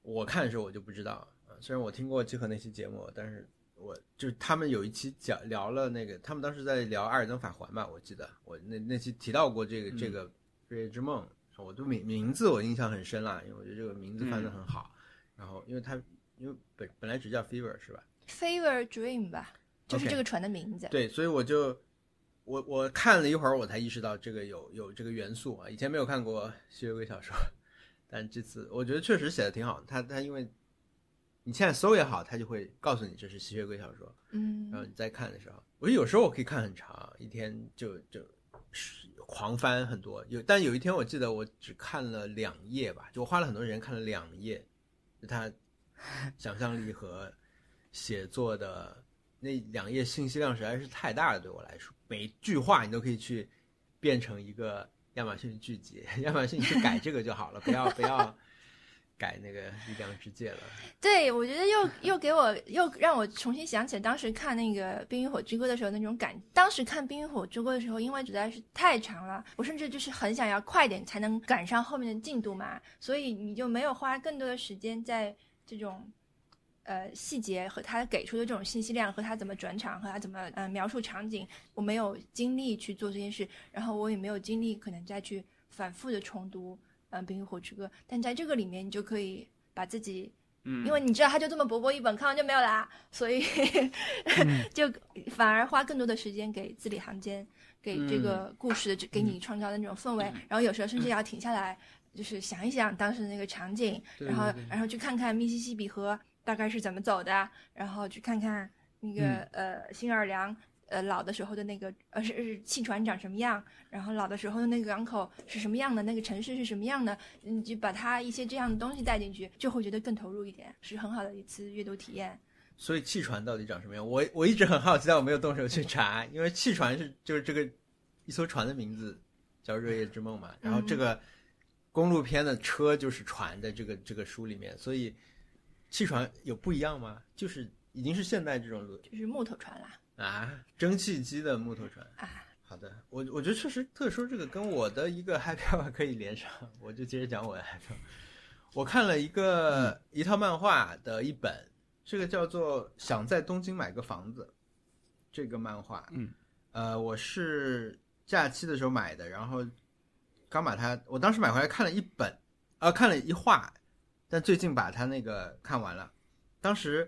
D: 我看的时候我就不知道啊，虽然我听过集合那期节目，但是我就是他们有一期讲聊了那个，他们当时在聊《阿尔登法环》吧，我记得我那那期提到过这个、这个《日夜之梦》，我对名名字我印象很深啦，因为我觉得这个名字翻得很好。然后因为它因为本本来只叫 Fever 是吧？
C: ，Fever Dream 吧，就是这个船的名字。
D: 对，所以我就我我看了一会儿，我才意识到这个有有这个元素啊，以前没有看过吸血鬼小说，但这次我觉得确实写的挺好。他他因为你现在搜也好，他就会告诉你这是吸血鬼小说，嗯然后
C: 嗯
D: 你再看的时候，我有时候我可以看很长，一天就就狂翻很多。有但有一天我记得我只看了两页吧，就我花了很多时间看了两页，就他想象力和写作的那两页信息量实在是太大了，对我来说，每一句话你都可以去变成一个亚马逊剧集，亚马逊你去改这个就好了，不要不要改那个力量之戒了。
C: 对，我觉得又又给我又让我重新想起了当时看那个《冰与火之歌》的时候那种感。当时看《冰与火之歌》的时候，因为实在是太长了，我甚至就是很想要快点才能赶上后面的进度嘛，所以你就没有花更多的时间在这种。呃，细节和他给出的这种信息量，和他怎么转场，和他怎么呃描述场景，我没有精力去做这件事，然后我也没有精力可能再去反复的重读嗯《冰与火之歌》，但在这个里面，你就可以把自己
B: 嗯，
C: 因为你知道他就这么薄薄一本，看完就没有啦，所以 就反而花更多的时间给字里行间，给这个故事的这给你创造的那种氛围，然后有时候甚至要停下来，就是想一想当时的那个场景，
D: 对
C: 然后然后去看看密西西比河大概是怎么走的，然后去看看那个、呃新奥尔良。呃，老的时候的那个呃是是汽船长什么样，然后老的时候的那个港口是什么样的，那个城市是什么样的，你就把它一些这样的东西带进去，就会觉得更投入一点，是很好的一次阅读体验。
D: 所以汽船到底长什么样？我我一直很好奇，但我没有动手去查，因为汽船是就是这个一艘船的名字叫《热夜之梦》嘛，然后这个公路片的车就是船的这个这个书里面，所以汽船有不一样吗？就是已经是现代这种轮
C: 就是木头船啦。
D: 啊，蒸汽机的木头船
C: 啊。
D: 好的，我我觉得确实特殊这个跟我的一个 happy hour 可以连上，我就接着讲我的 happy hour。我看了一个、一套漫画的一本，这个叫做《想在东京买个房子》这个漫画，
A: 嗯，
D: 呃，我是假期的时候买的，然后刚把它，我当时买回来看了一本，啊、看了一话，但最近把他那个看完了。当时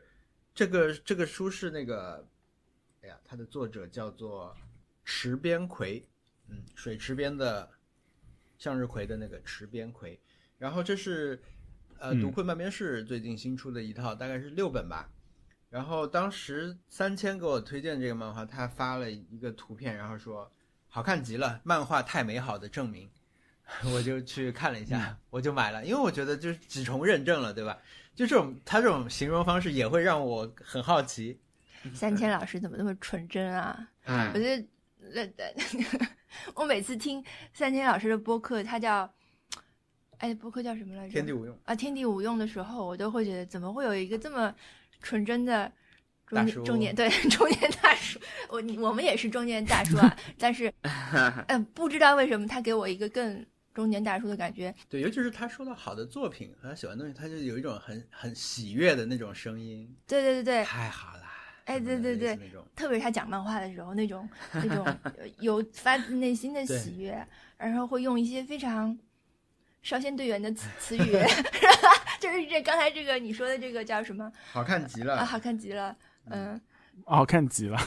D: 这个这个书是那个，哎呀，它的作者叫做池边葵，嗯，水池边的向日葵的那个池边葵。然后这是呃
A: 嗯
D: 读困半边市最近新出的一套，大概是六本吧。然后当时三千给我推荐这个漫画，他发了一个图片，然后说好看极了，漫画太美好的证明。我就去看了一下，我就买了，因为我觉得就是几重认证了，对吧？就这种他这种形容方式也会让我很好奇。
C: 三千老师怎么那么纯真啊？
B: 嗯
C: 我觉得，那 我每次听三千老师的播客，他叫，哎，播客叫什么来着？
D: 天地无用，
C: 啊，天地无用的时候，我都会觉得怎么会有一个这么纯真的中年对 中年大叔？我你我们也是中年大叔啊，但是，嗯、不知道为什么他给我一个更中年大叔的感觉。
D: 对，尤其是他说到好的作品和他喜欢的东西，他就有一种很很喜悦的那种声音，
C: 对对对对，
D: 太好了。
C: 哎对对对
D: 那种
C: 特别是他讲漫画的时候，那种 那种呃有发自内心的喜悦，然后会用一些非常少先队员的词词语，就是这刚才这个你说的这个叫什么
D: 好看极了。
C: 啊？好看极了，嗯，
A: 好，看极了。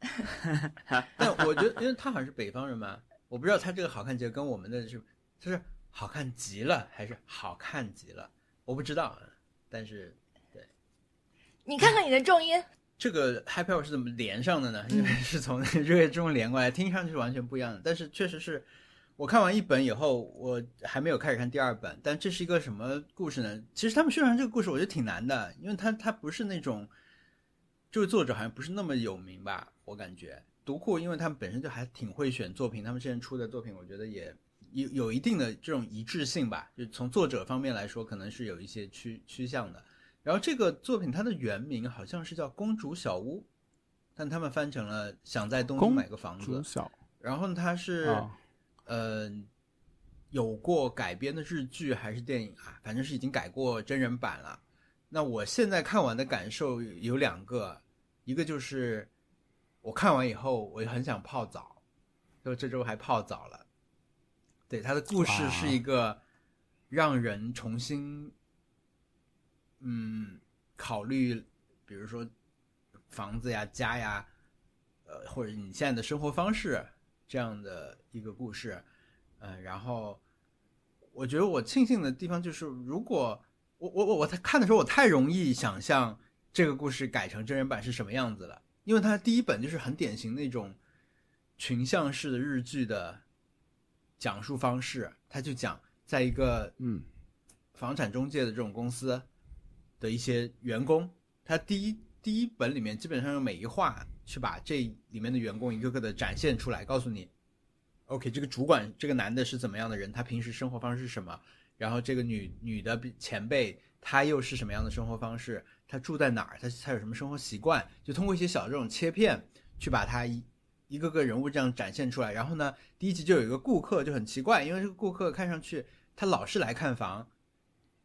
D: 但我觉得，因为他好像是北方人嘛，我不知道他这个好看极了跟我们的是，他是好看极了还是好看极了，我不知道。但是对
C: 你看看你的重音，
D: 这个 Happy Hour 是怎么连上的呢？
C: 嗯
D: 因为是从热月中连过来，听上去是完全不一样的。但是确实是我看完一本以后，我还没有开始看第二本。但这是一个什么故事呢？其实他们宣传这个故事，我觉得挺难的，因为他他不是那种这位作者好像不是那么有名吧，我感觉读库，因为他们本身就还挺会选作品，他们之前出的作品，我觉得也有有一定的这种一致性吧，就从作者方面来说，可能是有一些趋趋向的。然后这个作品它的原名好像是叫《公主小屋》，但他们翻成了《想在东京买个房子》。
A: 小
D: 然后呢，它是、
A: 啊，
D: 呃有过改编的日剧还是电影啊？反正是已经改过真人版了。那我现在看完的感受有两个，一个就是我看完以后，我很想泡澡，就这周还泡澡了。对，他的故事是一个让人重新嗯考虑，比如说房子呀、家呀，呃，或者你现在的生活方式这样的一个故事。嗯，然后我觉得我庆幸的地方就是，如果我我我我在看的时候，我太容易想象这个故事改成真人版是什么样子了，因为它第一本就是很典型那种群像式的日剧的讲述方式，他就讲在一个
A: 嗯。
D: 房产中介的这种公司的一些员工，他第一第一本里面基本上用每一话去把这里面的员工一个个的展现出来，告诉你，OK，这个主管这个男的是怎么样的人，他平时生活方式是什么，然后这个女女的比前辈她又是什么样的生活方式，她住在哪儿，她她有什么生活习惯，就通过一些小这种切片去把她一一个个人物这样展现出来。然后呢，第一集就有一个顾客就很奇怪，因为这个顾客看上去他老是来看房，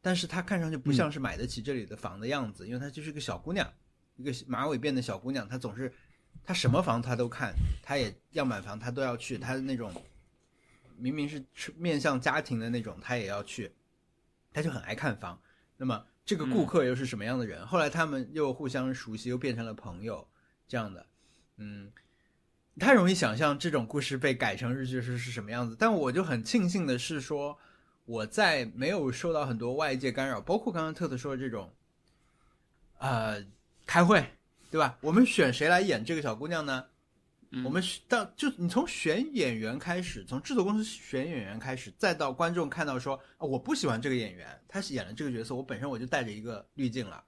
D: 但是他看上去不像是买得起这里的房的样子，因为她就是个小姑娘，一个马尾辫的小姑娘，她总是她什么房她都看，她也样板房她都要去，她那种明明是面向家庭的那种，她也要去，她就很爱看房。那么这个顾客又是什么样的人？后来他们又互相熟悉，又变成了朋友，这样的，嗯。太容易想象这种故事被改成日剧是是什么样子，但我就很庆幸的是说，我在没有受到很多外界干扰，包括刚刚特特说的这种，呃，开会，对吧？我们选谁来演这个小姑娘呢？我们选到就你从选演员开始，从制作公司选演员开始，再到观众看到说啊，我不喜欢这个演员，他是演了这个角色，我本身我就带着一个滤镜了，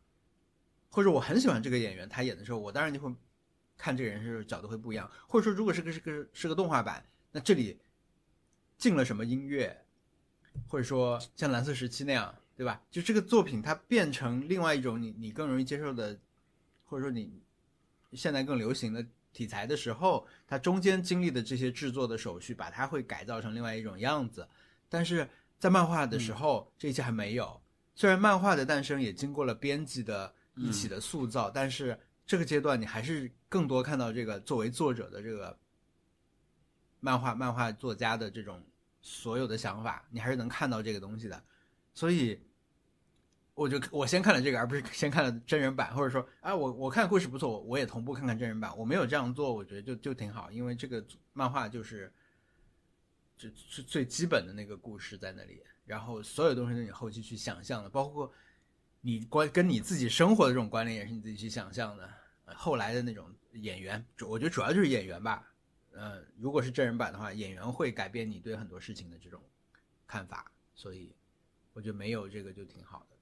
D: 或者我很喜欢这个演员，他演的时候，我当然就会看这个人是角度会不一样，或者说如果是个是个是个动画版，那这里进了什么音乐，或者说像蓝色时期那样，对吧？就这个作品它变成另外一种你你更容易接受的或者说你现在更流行的题材的时候，它中间经历的这些制作的手续，把它会改造成另外一种样子。但是在漫画的时候，这一切还没有。虽然漫画的诞生也经过了编辑的一起的塑造，但是这个阶段你还是更多看到这个作为作者的这个漫画漫画作家的这种所有的想法，你还是能看到这个东西的。所以，我就我先看了这个，而不是先看了真人版，或者说，啊，我我看故事不错，我我也同步看看真人版。我没有这样做，我觉得就就挺好，因为这个漫画就是，这是最基本的那个故事在那里，然后所有东西都是你后期去想象的，包括你关跟你自己生活的这种关联也是你自己去想象的。后来的那种演员，我觉得主要就是演员吧。呃，如果是真人版的话，演员会改变你对很多事情的这种看法，所以我觉得没有这个就挺好的。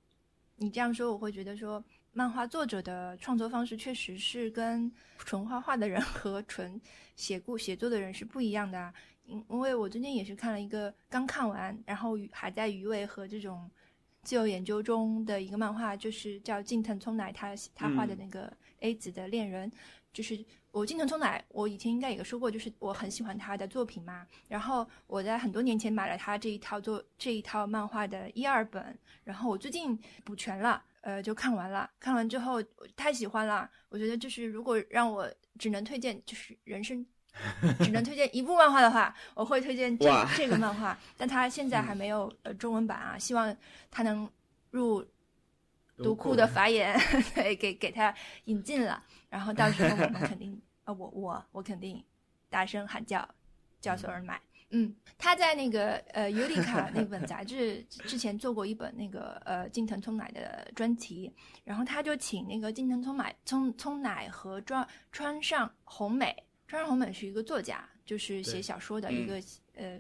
C: 你这样说，我会觉得说，漫画作者的创作方式确实是跟纯画画的人和纯写故写作的人是不一样的啊。因因为我最近也是看了一个刚看完，然后还在余味和这种自由研究中的一个漫画，就是叫近藤聪乃他他画的那个 A 子的恋人，就是我近藤聪乃，我以前应该也说过，就是我很喜欢他的作品嘛。然后我在很多年前买了他这一套作这一套漫画的一二本，然后我最近补全了，呃，就看完了。看完之后我太喜欢了，我觉得就是如果让我只能推荐，就是人生 只能推荐一部漫画的话，我会推荐这这个漫画，但它现在还没有呃中文版啊，希望它能入读库的法眼，对，给给它引进了，然后到时候我们肯定，呃，我我我肯定大声喊叫，叫所有人买。嗯，他在那个呃尤里卡那本杂志之前做过一本那个呃近藤聪乃的专题，然后他就请那个近藤聪乃聪聪乃和川川上红美，川上红美是一个作家，就是写小说的一个、呃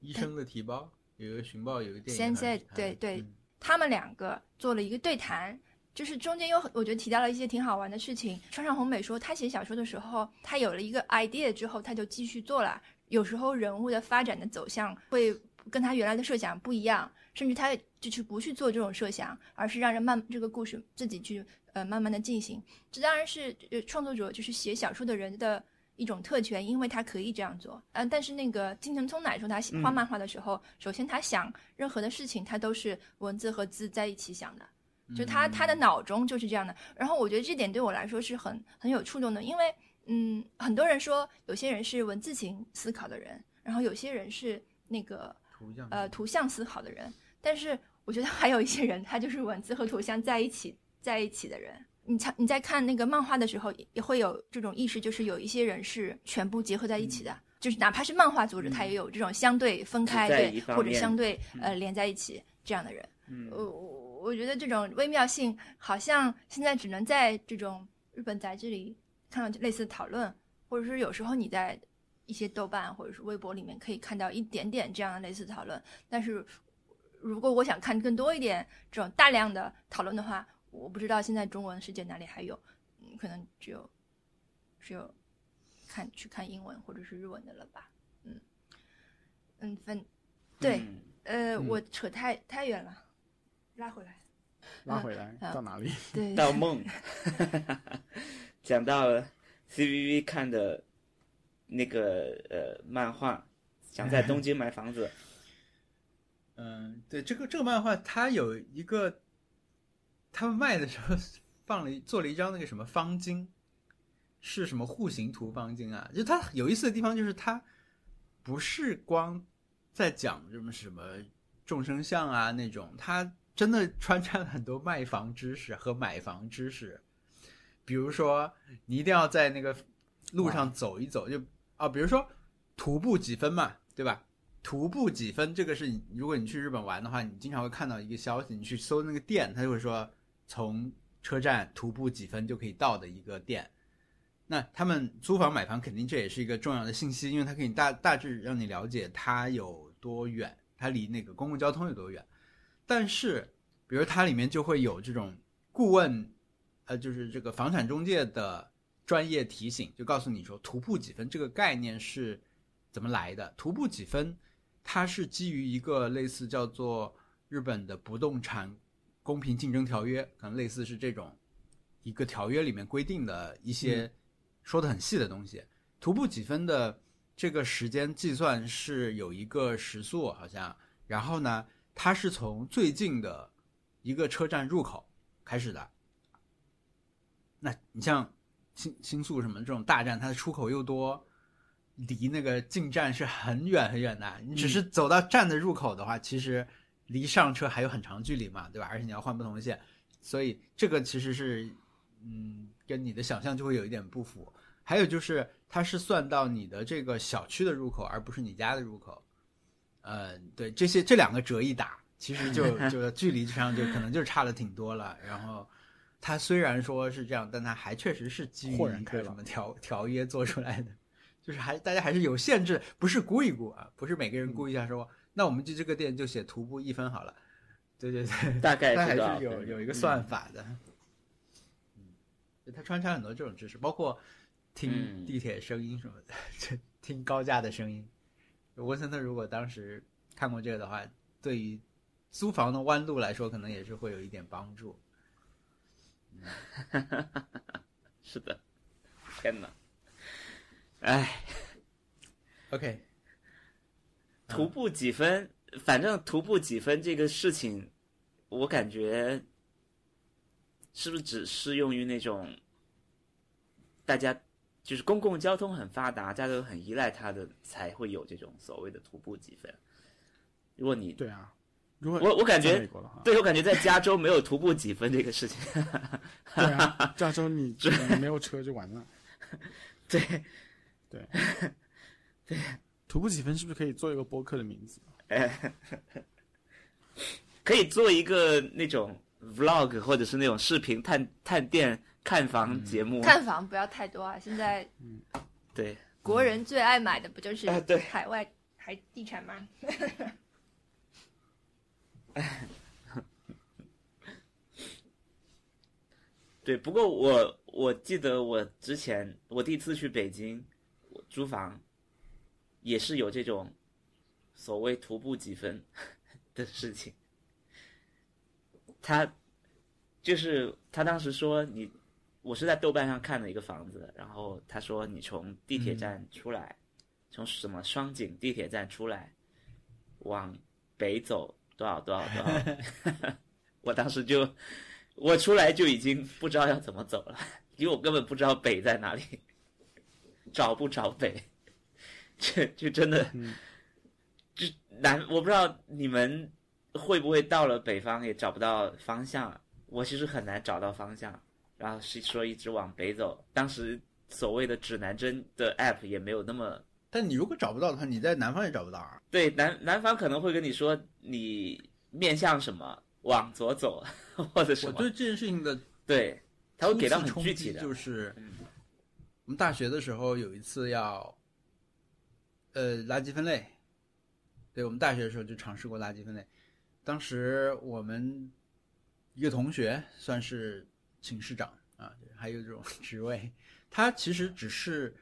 D: 医生的提包有一个寻报，有一个电影
C: 现在对对
D: 嗯
C: 他们两个做了一个对谈，就是中间有我觉得提到了一些挺好玩的事情。川上红美说，他写小说的时候，他有了一个 idea 之后，他就继续做了。有时候人物的发展的走向会跟他原来的设想不一样，甚至他就是不去做这种设想，而是让人慢这个故事自己去呃慢慢的进行。这当然是呃创作者就是写小说的人的一种特权，因为他可以这样做。嗯、但是那个金城聪乃说他写画
B: 嗯
C: 漫画的时候，首先他想任何的事情，他都是文字和字在一起想的。就他他的脑中就是这样的。然后我觉得这点对我来说是很很有触动的，因为嗯，很多人说有些人是文字型思考的人，然后有些人是那个
D: 图像
C: 呃图像思考的人，但是我觉得还有一些人他就是文字和图像在一起在一起的人。你看你在看那个漫画的时候，也会有这种意识，就是有一些人是全部结合在一起的，就是哪怕是漫画作者，他也有这种相对分开对或者相对呃连在一起这样的人。
B: 嗯
C: 我我我觉得这种微妙性，好像现在只能在这种日本杂志里看到类似的讨论，或者是有时候你在一些豆瓣或者是微博里面可以看到一点点这样的类似讨论。但是如果我想看更多一点这种大量的讨论的话，我不知道现在中文世界哪里还有，嗯，可能只有只有看去看英文或者是日文的了吧，嗯嗯，分对。
B: 嗯
C: 呃，
D: 嗯
C: 我扯太太远了，拉回来。
A: 拉回来
C: 嗯
A: 到哪里？
C: 对，
B: 到梦，讲到了 CVV 看的那个呃漫画，想在东京买房子，
D: 嗯，对，这个这个漫画它有一个，他们卖的时候放了一做了一张那个什么方巾，是什么户型图方巾啊？就它有意思的地方就是它不是光在讲什么什么众生相啊那种，它真的穿插了很多卖房知识和买房知识。比如说，你一定要在那个路上走一走，就啊，比如说徒步几分嘛，对吧？徒步几分，这个是你如果你去日本玩的话，你经常会看到一个消息，你去搜那个店，他就会说从车站徒步几分就可以到的一个店。那他们租房买房肯定这也是一个重要的信息，因为它可以大大致让你了解它有多远，它离那个公共交通有多远。但是，比如它里面就会有这种顾问，呃，就是这个房产中介的专业提醒，就告诉你说徒步几分这个概念是怎么来的。徒步几分，它是基于一个类似叫做日本的不动产公平竞争条约，可能类似是这种一个条约里面规定的一些说的很细的东西。徒步几分的这个时间计算是有一个时速，好像，然后呢，它是从最近的一个车站入口开始的。那你像新新宿什么这种大站，它的出口又多，离那个进站是很远很远的。你只是走到站的入口的话，其实离上车还有很长距离嘛，对吧？而且你要换不同的线，所以这个其实是，嗯，跟你的想象就会有一点不符。还有就是，它是算到你的这个小区的入口，而不是你家的入口。嗯，对，这些这两个折一打，其实就就距离上就可能就差的挺多了。然后，它虽然说是这样，但它还确实是基于什么条条约做出来的，就是还大家还是有限制，不是估一估啊，不是每个人估一下说，那我们就这个店就写徒步一分好了。对对对，
B: 大概
D: 它还
B: 是
D: 有有一个算法的。嗯，它穿插很多这种知识，包括听
B: 嗯
D: 地铁声音什么的，就听高架的声音。文森特如果当时看过这个的话，对于租房的弯路来说，可能也是会有一点帮助。
B: 是的，天哪！哎
D: ，OK，
B: 徒步几分？反正徒步几分这个事情，我感觉是不是只适用于那种大家就是公共交通很发达，大家都很依赖它的，才会有这种所谓的徒步几分。如果你
A: 对啊，如果
B: 我我感觉对我感觉在加州没有徒步几分这个事情，
A: 对啊，加州你 你没有车就完了。
B: 对，对对，
A: 徒步几分是不是可以做一个播客的名字？
B: 可以做一个那种 vlog 或者是那种视频探探店看房节目。
C: 看房不要太多啊！现在
B: 对，
C: 国人最爱买的不就是
B: 啊对
C: 海外海地产吗？
B: 对，不过我我记得我之前我第一次去北京，租房也是有这种所谓徒步几分 的事情。他就是他当时说你，我是在豆瓣上看了一个房子，然后他说你从地铁站出来，从什么双井地铁站出来，往北走多少多少多少，我当时就。我出来就已经不知道要怎么走了，因为我根本不知道北在哪里，找不着北，这就真的，就难。我不知道你们会不会到了北方也找不到方向。我其实很难找到方向，然后是说一直往北走。当时所谓的指南针的 app 也没有那么
D: 但你如果找不到的话，你在南方也找不到啊。
B: 对南南方可能会跟你说你面向什么往左走，或者什么
D: 我对这件事情的
B: 对，他会给到很具体的，
D: 就是
B: 嗯
D: 我们大学的时候有一次要，呃，垃圾分类。对我们大学的时候就尝试过垃圾分类，当时我们一个同学算是寝室长啊，还有这种 职位，他其实只是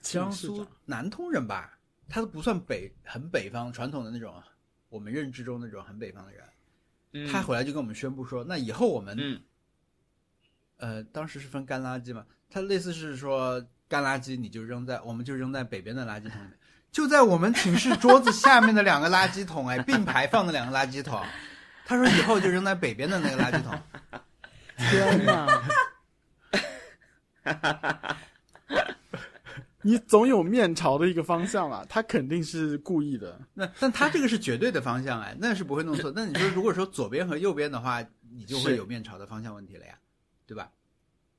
D: 江苏南通人吧，他都不算北很北方传统的那种我们认知中那种很北方的人。
B: 嗯
D: 他回来就跟我们宣布说，那以后我们
B: 嗯
D: 呃，当时是分干垃圾嘛，他类似是说干垃圾你就扔在，我们就扔在北边的垃圾桶里面，就在我们寝室桌子下面的两个垃圾桶，哎，并排放的两个垃圾桶。他说以后就扔在北边的那个垃圾桶。
A: 天哪！你总有面朝的一个方向了，他肯定是故意的。
D: 那但他这个是绝对的方向，哎，那是不会弄错。那你说如果说左边和右边的话，你就会有面朝的方向问题了呀，对吧？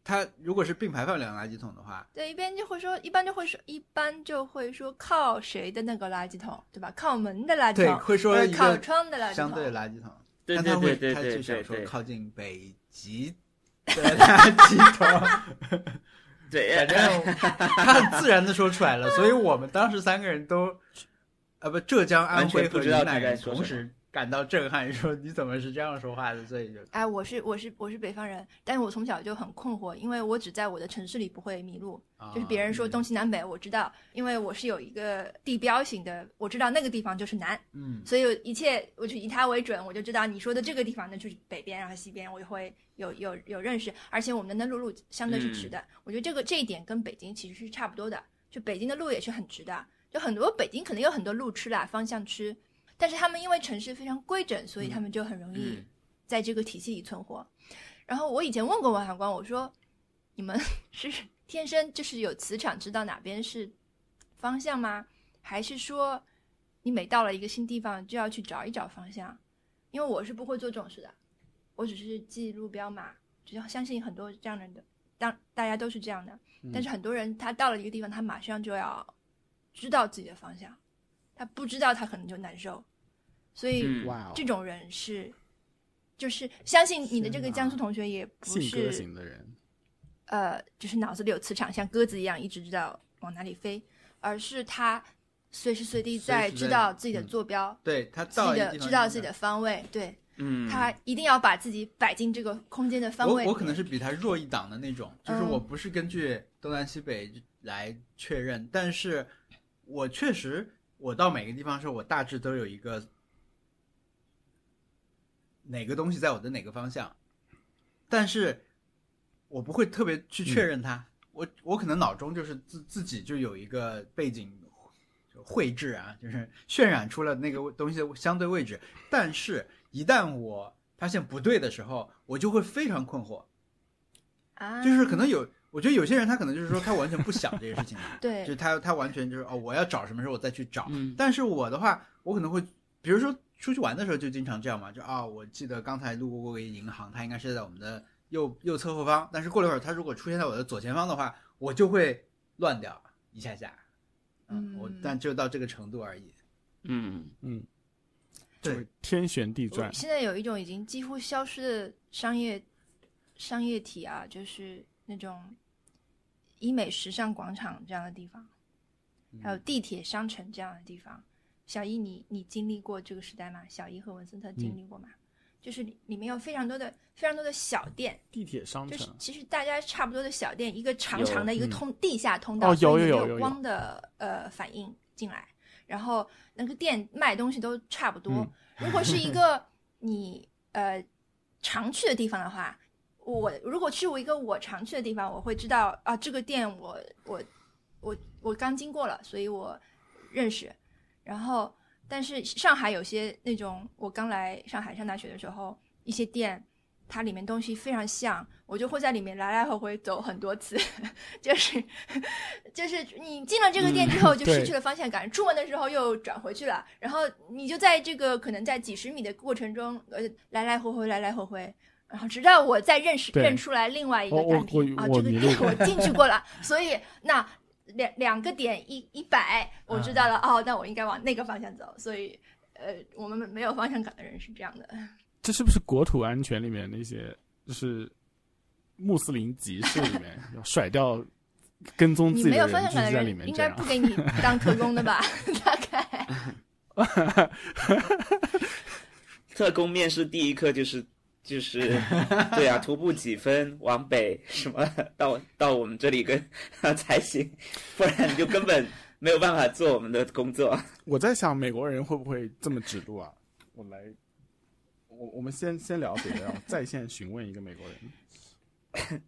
D: 他如果是并排放两个垃圾桶的话，
C: 对，一边就会说，一般就会说，一般就会说靠谁的那个垃圾桶，对吧？靠门的垃圾桶
D: 对，
C: 桶，
D: 会说
C: 靠窗的垃圾桶。
D: 相对的垃圾桶。
B: 对
D: 但他会，
B: 对对对
D: 他就想说靠近北极的垃圾桶，
B: 对，
D: 反正他很自然的说出来了，所以我们当时三个人都，啊不，浙江、安徽
B: 不知道他
D: 南人
B: 在说什么
D: 同时感到震撼，说你怎么是这样说话的？所以就
C: 哎，我是我是我是北方人，但是我从小就很困惑，因为我只在我的城市里不会迷路，就是别人说东西南北，我知道，因为我是有一个地标型的，我知道那个地方就是南，
D: 嗯。
C: 所以一切我就以它为准，我就知道你说的这个地方呢就是北边，然后西边我就会有有有认识，而且我们的那路路相对是直的，我觉得这个这一点跟北京其实是差不多的，就北京的路也是很直的，就很多北京可能有很多路痴啦，方向痴，但是他们因为城市非常规整，所以他们就很容易
B: 嗯
C: 在这个体系里存活。然后我以前问过王海光，我说你们 是天生就是有磁场，知道哪边是方向吗？还是说你每到了一个新地方就要去找一找方向？因为我是不会做这种事的，我只是记路标嘛，只要相信很多这样的人的，当大家都是这样的。但是很多人他到了一个地方，他马上就要知道自己的方向，他不知道他可能就难受，所以这种人是。就是相信你的这个江苏同学也不
A: 性格
C: 是
A: 型的人，
C: 呃，就是脑子里有磁场，像鸽子一样一直知道往哪里飞，而是他随时随地在知道自己的
D: 嗯
C: 坐标，
D: 对他
C: 自己的
D: 到一个地方就
C: 知道自己的方位，对。
B: 嗯，
C: 他一定要把自己摆进这个空间的方位。
D: 我我可能是比他弱一档的那种，就是
C: 嗯
D: 我不是根据东南西北来确认，但是我确实我到每个地方的时候，我大致都有一个哪个东西在我的哪个方向，但是我不会特别去确认它，我我可能脑中就是自自己就有一个背景绘制啊，就是渲染出了那个东西的相对位置，但是一旦我发现不对的时候，我就会非常困惑，
C: 啊，
D: 就是可能有，我觉得有些人他可能就是说他完全不想这些事情，
C: 对。
D: 就是他他完全就是哦，我要找什么时候我再去找。
B: 嗯。
D: 但是我的话，我可能会，比如说出去玩的时候就经常这样嘛，就啊、我记得刚才路过过一个银行，它应该是在我们的右右侧后方，但是过了一会儿，它如果出现在我的左前方的话，我就会乱掉一下下。嗯，我
C: 嗯
D: 但就到这个程度而已。
B: 嗯
A: 嗯，
D: 对
A: 天旋地转，
C: 现在有一种已经几乎消失的商业商业体啊，就是那种医美时尚广场这样的地方，还有地铁商城这样的地方。小一你，你经历过这个时代吗？小一和文森特经历过吗？就是里里面有非常多的非常多的小店，
A: 地铁商
C: 就是，其实大家差不多的小店，一个长长的一个
A: 嗯
C: 通、地下通道，
A: 有有有有有
C: 光的呃反应进来，然后那个店卖东西都差不多。
A: 嗯
C: 如果是一 个你呃常去的地方的话，我如果去我一个我常去的地方，我会知道啊这个店我我我我刚经过了，所以我认识。然后，但是上海有些那种，我刚来上海上大学的时候，一些店它里面东西非常像，我就会在里面来来回回走很多次，就是就是你进了这个店之后就失去了方向感，出门的时候又转回去了，然后你就在这个可能在几十米的过程中，呃，来来回回，来来回回。然后直到我再认识认出来另外一个单品啊，这个店我 进去过了，所以那两两个点一一百，我知道了、哦，那我应该往那个方向走。所以呃，我们没有方向感的人是这样的。
A: 这是不是国土安全里面那些就是穆斯林集市里面 要甩掉跟踪自
C: 你
A: 己的人，
C: 没有方
A: 就在里
C: 向感的人，应
A: 面这样
C: 该不给你当特工的吧？大概。
B: 特工面试第一课就是就是 对啊，徒步几分往北什么到到我们这里跟 才行，不然你就根本没有办法做我们的工作。
A: 我在想美国人会不会这么指路啊？我来，我我们先先聊别的，然后在线询问一个美国人。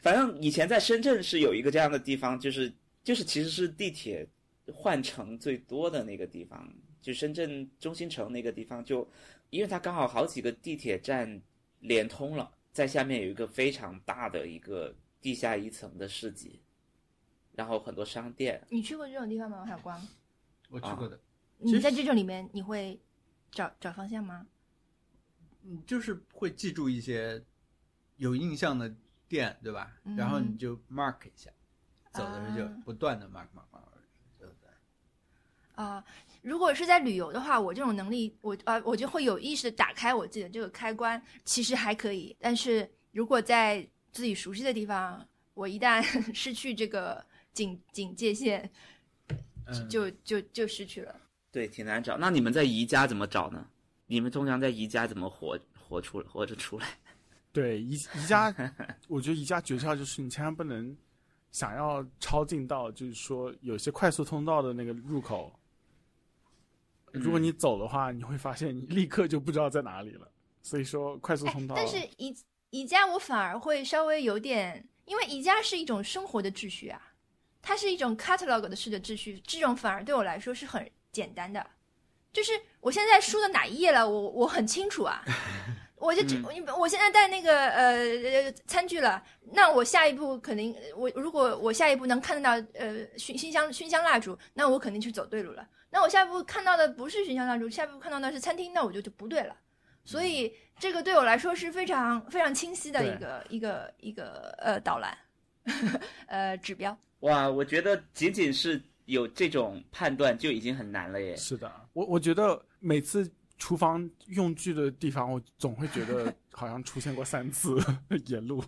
B: 反正以前在深圳是有一个这样的地方，就是就是其实是地铁换乘最多的那个地方，就深圳中心城那个地方就，因为它刚好好几个地铁站连通了，在下面有一个非常大的一个地下一层的市集，然后很多商店。
C: 你去过这种地方吗？王小光，
D: 我去过的，
C: 你在这种里面你会找找方向吗？
D: 嗯，就是会记住一些有印象的店，对吧？
C: 嗯
D: 然后你就 mark 一下，走的时候就
C: 啊
D: 不断的 mark mark mark？
C: 啊、如果是在旅游的话，我这种能力，我呃、我就会有意识的打开我自己的这个开关，其实还可以。但是如果在自己熟悉的地方，我一旦 失去这个警警戒线，
D: 嗯，
C: 就就就失去了。
B: 对，挺难找。那你们在宜家怎么找呢？你们通常在宜家怎么活活出活着出来？
A: 对宜宜家，我觉得宜家诀窍就是你千万不能想要抄近道，就是说有些快速通道的那个入口，如果你走的话，你会发现你立刻就不知道在哪里了。所以说快速通道，
C: 但是宜宜家我反而会稍微有点，因为宜家是一种生活的秩序啊，它是一种 catalog 的式的秩序，这种反而对我来说是很简单的，就是我现在输的哪一页了，我我很清楚啊。我就只
B: 嗯
C: 我我现在带那个呃餐具了，那我下一步肯定我如果我下一步能看得到呃熏熏香熏香蜡烛，那我肯定去走对路了。那我下一步看到的不是寻香蜡烛，下一步看到的是餐厅，那我就就不对了。所以这个对我来说是非常非常清晰的一个一个一个呃导览，呃指标。
B: 哇，我觉得仅仅是有这种判断就已经很难了耶。
A: 是的，我我觉得每次厨房用具的地方，我总会觉得好像出现过三次 沿路。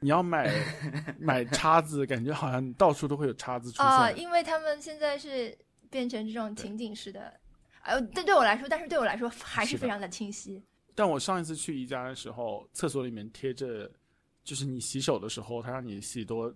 A: 你要买 买叉子，感觉好像到处都会有叉子出现。
C: 啊、因为他们现在是变成这种情景式的，哎，但对我来说，但是对我来说还是非常的清晰。
A: 但我上一次去宜家的时候，厕所里面贴着，就是你洗手的时候，他让你洗多，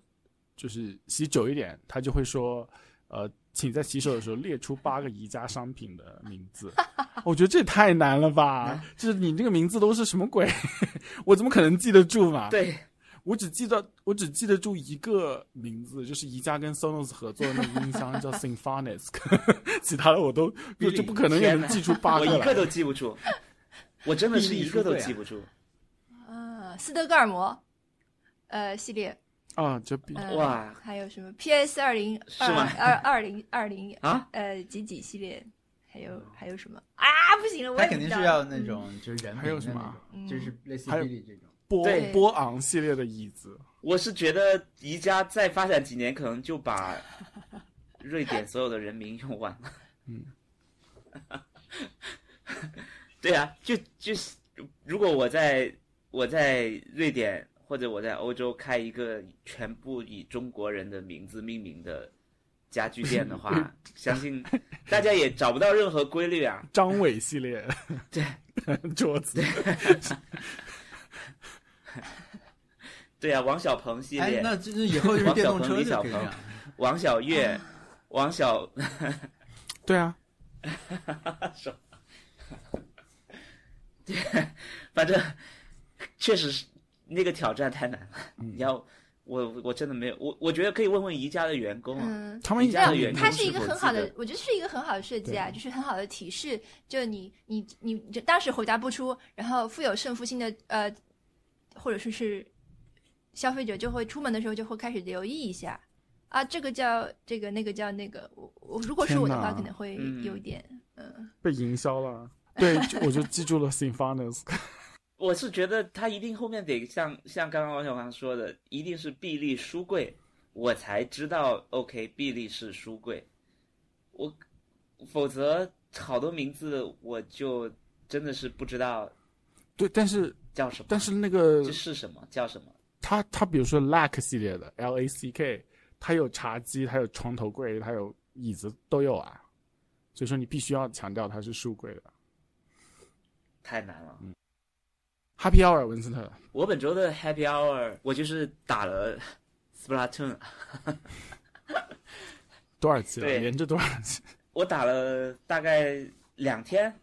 A: 就是洗久一点，他就会说，呃，请在洗手的时候列出八个宜家商品的名字。我觉得这也太难了吧！就是你这个名字都是什么鬼？我怎么可能记得住嘛？
B: 对，
A: 我只记得我只记得住一个名字，就是宜家跟 Sonos 合作的那个音箱叫 Symphonisk，其他的我都就就不可能也能记住八个来。
B: 我一个都记不住，我真的是一个都记不住。
C: 啊，斯德哥尔摩，呃，系列，
A: 啊，就比
C: 呃、
B: 哇，
C: 还有什么？PS 二零二二二零二零
B: 啊，
C: 呃几几系列，还有还有什么？啊？不行了，我
D: 他
C: 也
D: 肯定是要那种就是人
A: 还有
D: 名的那
A: 什么
D: 就是类似
A: 还有
D: 比利这种。
A: 波
B: 对。
A: 波昂系列的椅子，
B: 我是觉得宜家再发展几年，可能就把瑞典所有的人民用完了。
A: 嗯，
B: 对啊，就就是如果我在我在瑞典或者我在欧洲开一个全部以中国人的名字命名的家具店的话，相信大家也找不到任何规律啊。
A: 张伟系列，
B: 对。
A: 桌子，
B: 对 啊，王小鹏系列，，
D: 哎那这这以后就是电动车就可以这样。
B: 王小月，王小
A: 对啊对，
B: 反正确实是那个挑战太难了。
A: 嗯
B: 你要我我真的没有，我我觉得可以问问宜家的员工啊。
C: 嗯。
A: 他们
B: 宜家的员工
C: 它是一个很好，的我觉得是一个很好的设计啊，就是很好的提示，就你你你你就当时回答不出，然后富有胜负心的呃，或者说是消费者就会出门的时候就会开始留意一下。啊，这个叫这个，那个叫那个，我我如果是我的话，可能会
B: 嗯。
C: 有一点嗯。
A: 被营销了。对，我就记住了 Symphonisk。
B: 我是觉得他一定后面得像像刚刚王小刚说的，一定是臂力书柜，我才知道 OK 臂力是书柜，我否则好多名字我就真的是不知道。
A: 对，但是
B: 叫什么，
A: 但是那个
B: 这是什么叫什么。
A: 它它比如说 Lack 系列的 L A C K，它有茶几，它有床头柜，它有椅子都有啊。所以说你必须要强调它是书柜的。
B: 太难了。
A: 嗯 Happy Hour 文森特，
B: 我本周的 Happy Hour 我就是打了 Splatoon，
A: 多少期了？
B: 对
A: 连着多少期？
B: 我打了大概两天，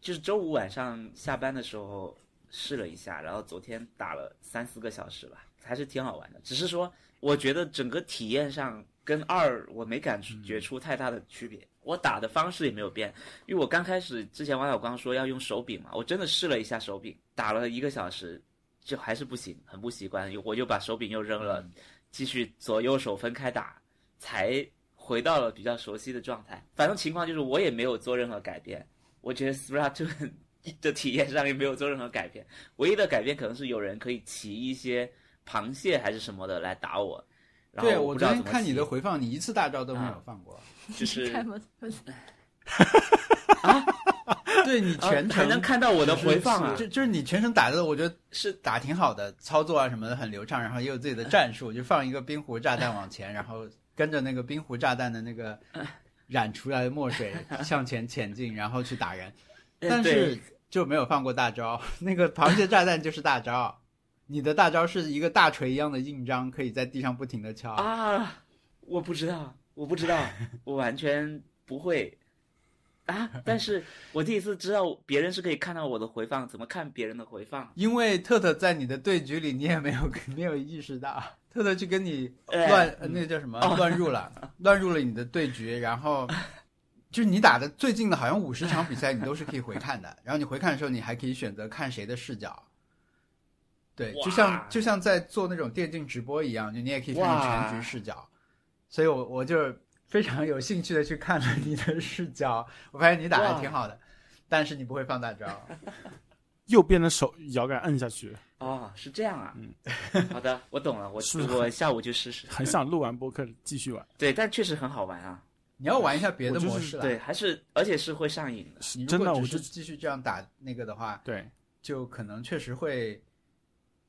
B: 就是周五晚上下班的时候试了一下，然后昨天打了三四个小时吧，还是挺好玩的。只是说，我觉得整个体验上跟二我没感觉出太大的区别。我打的方式也没有变，因为我刚开始之前王小光说要用手柄嘛，我真的试了一下手柄，打了一个小时，就还是不行，很不习惯，我就把手柄又扔了，继续左右手分开打，才回到了比较熟悉的状态。反正情况就是我也没有做任何改变，我觉得 Splatoon 的体验上也没有做任何改变，唯一的改变可能是有人可以骑一些螃蟹还是什么的来打我。然后
D: 对我昨天看你的回放，你一次大招都没有
B: 啊
D: 放过。
B: 就是
D: 对你全
B: 啊还
D: 程
B: 能看到我的回放啊
D: 就，就是你全程打的，我觉得
B: 是
D: 打挺好的，操作啊什么的很流畅，然后也有自己的战术，就放一个冰壶炸弹往前，然后跟着那个冰壶炸弹的那个染出来的墨水向前前进，然后去打人。
B: 嗯
D: 但是就没有放过大招，那个螃蟹炸弹就是大招。你的大招是一个大锤一样的印章，可以在地上不停的敲。
B: 啊，我不知道，我不知道，我完全不会啊！但是我第一次知道别人是可以看到我的回放，怎么看别人的回放？
D: 因为特特在你的对局里，你也没有 没有意识到，特特去跟你
B: 哎
D: 乱、呃那个叫什么
B: 哦
D: 乱入了，乱入了你的对局，然后就是你打的最近的好像五十场比赛，你都是可以回看的。然后你回看的时候，你还可以选择看谁的视角。对，就像就像在做那种电竞直播一样，就你也可以看
B: 哇
D: 全局视角。所以我我就非常有兴趣的去看了你的视角，我发现你打的挺好的，但是你不会放大招。
A: 右边的手摇杆摁下去，
B: 哦，是这样啊。
A: 嗯，
B: 好的，我懂了，我
A: 是是
B: 我下午就试试。
A: 很想录完播客继续玩，
B: 对，但确实很好玩啊。
D: 你要玩一下别的
A: 我就是
D: 模式了。
B: 对，还是而且是会上瘾的。
D: 你如
A: 真的，
D: 果
A: 我就
D: 只是继续这样打那个的话，
A: 对
D: 就可能确实会，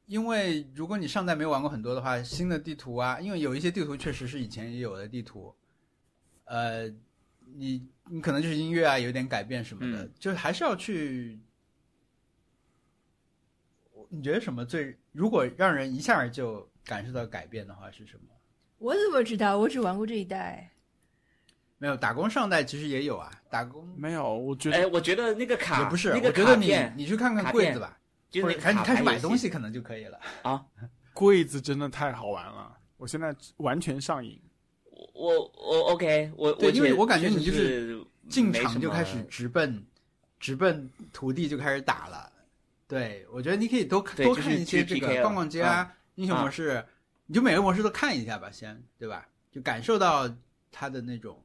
D: 因为如果你上代没玩过很多的话，新的地图啊，因为有一些地图确实是以前也有的地图，呃，你你可能就是音乐啊有点改变什么的，
B: 嗯
D: 就还是要去。你觉得什么最？如果让人一下就感受到改变的话是什么？
C: 我怎么知道？我只玩过这一代。
D: 没有打工上代其实也有啊，打工
A: 没有，我觉
B: 哎，
A: 得
B: 我觉得那个卡
D: 也不是，
B: 那个
D: 我觉得你，你去看看柜子吧，
B: 就是那个卡
D: 开始开始买东西可能就可以了。
B: 啊。
A: 柜子真的太好玩了，我现在完全上瘾。
B: 我我 OK，我
D: 对
B: 我
D: 因为我感觉你就是
B: 是
D: 进场就开始直奔直奔徒弟就开始打了。对，我觉得你可以多多看一些这个逛逛街啊、英雄模式，你就每个模式都看一下吧，先对吧？就感受到它的那种。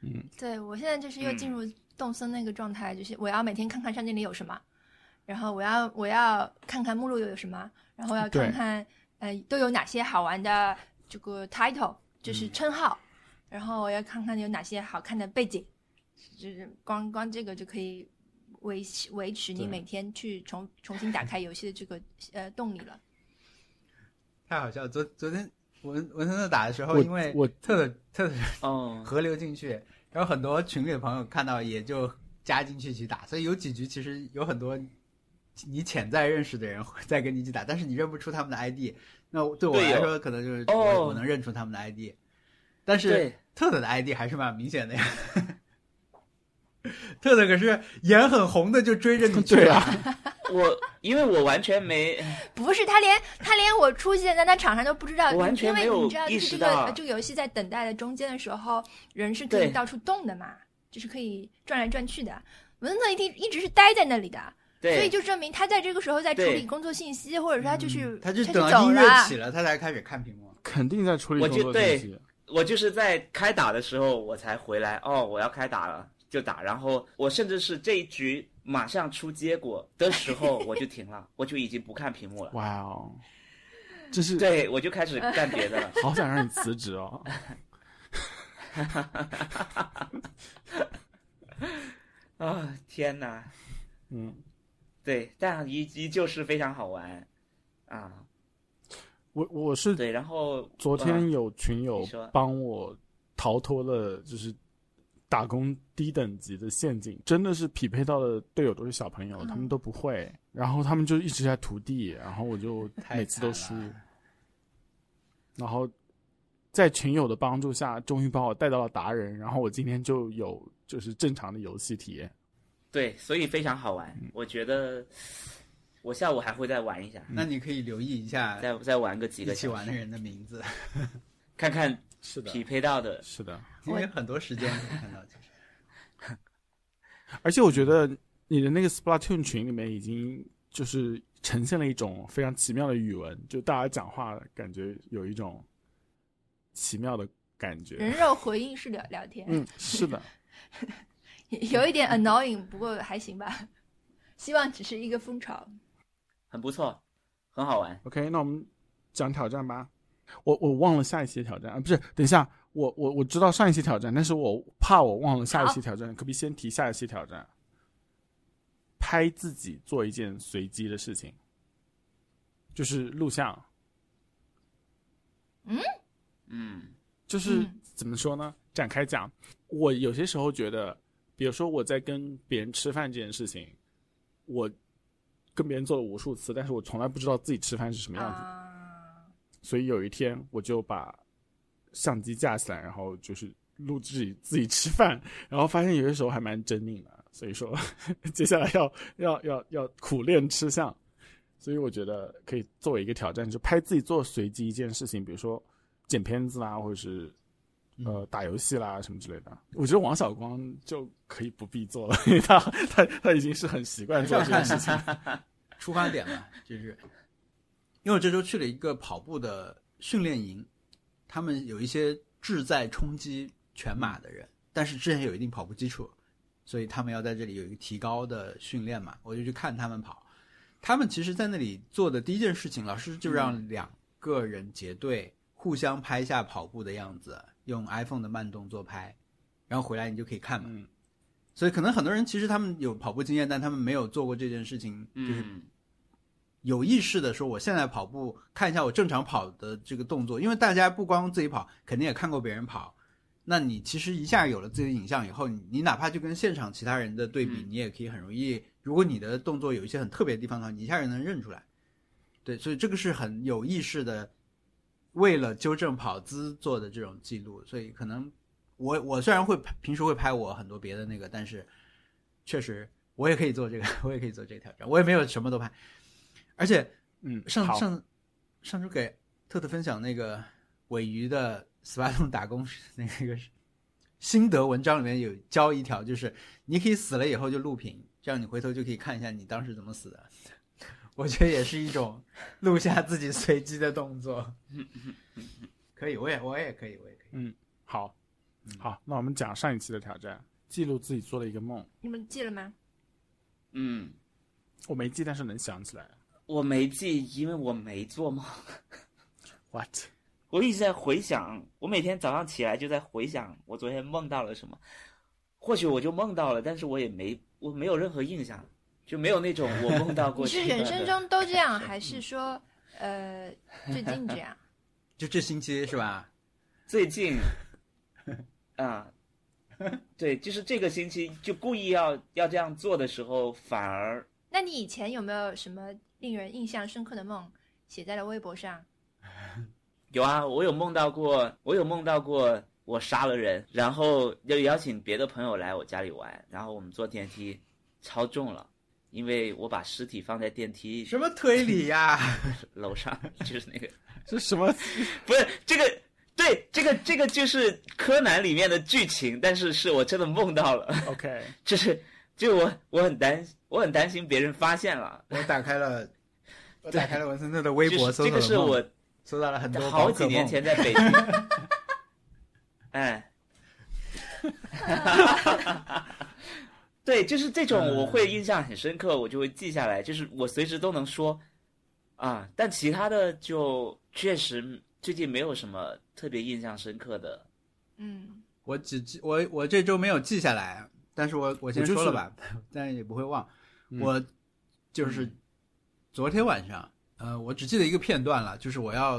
A: 嗯，
C: 对我现在就是又进入动森那个状态，就是我要每天看看商店里有什么，然后我要我要看看目录又有什么，然后要看看呃都有哪些好玩的这个 title，就是
D: 嗯
C: 称号，然后我要看看有哪些好看的背景，就是光光这个就可以维持维持你每天去重重新打开游戏的这个呃动力了。
D: 太好笑了！昨昨天文文森特打的时候，因为
A: 我
D: 特特
B: 嗯，
D: 河流进去，然后很多群里的朋友看到也就加进去一起打，所以有几局其实有很多你潜在认识的人会在跟你一起打，但是你认不出他们的 ID。那对我来说，可能就是
B: 哦
D: 我我能认出他们的 ID，但是，特特的 ID 还是蛮明显的呀。特特可是眼很红的就追着你去了，
A: 啊，
B: 我因为我完全没
C: 不是他连他连我出现在那场上都不知道，
B: 完全
C: 因为
B: 没有
C: 你知道，就是这个这个游戏在等待的中间的时候，人是可以到处动的嘛，就是可以转来转去的。文森特一定一直是待在那里的，所以就证明他在这个时候在处理工作信息，或者说他就是、
D: 嗯他就
C: 他
D: 等到音乐
C: 走了
D: 起了，他才开始看屏幕。
A: 肯定在处理工作信息。
B: 我就是在开打的时候我才回来，哦，我要开打了就打，然后我甚至是这一局马上出结果的时候我就停了，我就已经不看屏幕了，
A: 哇哦，这是
B: 对我就开始干别的了。
A: 好想让你辞职哦。
B: 啊、天哪！
A: 嗯，
B: 对，但依依旧是非常好玩啊。
A: 我我是
B: 对，然后
A: 昨天有群友帮我逃脱了，就是打工低等级的陷阱，真的是匹配到的队友都是小朋友，
C: 嗯。
A: 他们都不会，然后他们就一直在涂地，然后我就
D: 太
A: 每次都输，然后在群友的帮助下，终于把我带到了达人，然后我今天就有就是正常的游戏体验。
B: 对，所以非常好玩。
A: 嗯。
B: 我觉得我下午还会再玩一下，
D: 那你可以留意一下
B: 再再玩个几个一，
D: 起玩的人的名字，
B: 看看
A: 是的，
B: 匹配到的。
A: 是的，
D: 因为很多时间可以看到。其实
A: 而且我觉得你的那个 Splatoon 群里面已经就是呈现了一种非常奇妙的语文，就大家讲话感觉有一种奇妙的感觉。
C: 人肉回应式聊聊天，
A: 嗯，是的，
C: 有一点 annoying，不过还行吧。希望只是一个风潮。
B: 很不错，很好玩。
A: OK，那我们讲挑战吧。我我忘了下一期的挑战啊，不是，等一下，我我我知道上一期挑战，但是我怕我忘了下一期挑战，可不可以先提下一期挑战？拍自己做一件随机的事情，就是录像，
B: 嗯嗯，
A: 就是
C: 嗯
A: 怎么说呢？展开讲，我有些时候觉得，比如说我在跟别人吃饭这件事情，我跟别人做了无数次，但是我从来不知道自己吃饭是什么样子。
C: 啊，
A: 所以有一天我就把相机架起来，然后就是录自己自己吃饭，然后发现有些时候还蛮狰狞的。所以说，接下来要要要要苦练吃相。所以我觉得可以作为一个挑战，就拍自己做随机一件事情，比如说剪片子啦，或者是呃打游戏啦什么之类的。我觉得王小光就可以不必做了，因为他他他已经是很习惯做这件事情。
D: 出发点嘛，就是因为我这周去了一个跑步的训练营，他们有一些志在冲击全马的人，但是之前有一定跑步基础，所以他们要在这里有一个提高的训练嘛，我就去看他们跑。他们其实，在那里做的第一件事情，老师就让两个人结队，互相拍下跑步的样子，用 iPhone 的慢动作拍，然后回来你就可以看嘛。
A: 嗯
D: 所以可能很多人其实他们有跑步经验，但他们没有做过这件事情，就是
B: 嗯
D: 有意识的说，我现在跑步看一下我正常跑的这个动作，因为大家不光自己跑，肯定也看过别人跑。那你其实一下有了自己的影像以后，你你哪怕就跟现场其他人的对比，
B: 嗯
D: 你也可以很容易，如果你的动作有一些很特别的地方的话，你一下就能认出来。对，所以这个是很有意识的，为了纠正跑姿做的这种记录。所以可能我我虽然会平时会拍我很多别的那个，但是确实我也可以做这个，我也可以做这个挑战，我也没有什么都拍，而且。
A: 嗯，
D: 上上上周给特特分享那个尾鱼的斯巴顿打工那个心得文章里面有教一条，就是你可以死了以后就录屏，这样你回头就可以看一下你当时怎么死的。我觉得也是一种录下自己随机的动作。可以，我也我也可以，我也可以。
A: 好
D: 嗯
A: 好，那我们讲上一期的挑战，记录自己做了一个梦。
C: 你们记了吗？
B: 嗯，
A: 我没记，但是能想起来。
B: 我没记，因为我没做梦。
A: What？
B: 我一直在回想，我每天早上起来就在回想我昨天梦到了什么。或许我就梦到了，但是我也没我没有任何印象，就没有那种我梦到过
C: 你是。人生中都这样，还是说呃最近这样？
D: 就这星期是吧？
B: 最近，啊，对，就是这个星期就故意要要这样做的时候，反而
C: 那你以前有没有什么令人印象深刻的梦写在了微博上？
B: 有啊，我有梦到过，我有梦到过我杀了人，然后又邀请别的朋友来我家里玩，然后我们坐电梯，超重了，因为我把尸体放在电梯
D: 什么推理呀、
B: 楼上，就是那个，
A: 是什么？
B: 不是这个，对，这个这个就是柯南里面的剧情，但是是我真的梦到了
A: ，OK，
B: 就是就我我很担我很担心别人发现了，
D: 我打开了，我打开了文森特的微博，
B: 就是这个是我
D: 收到了很多
B: 好几年前在北京，哎，对，就是这种我会印象很深刻，我就会记下来，就是我随时都能说啊。但其他的就确实最近没有什么特别印象深刻的。
C: 嗯，
D: 我只记我我这周没有记下来，但是我我先说了吧，但也不会忘。
A: 嗯。
D: 我就是昨天晚上，呃，我只记得一个片段了，就是我要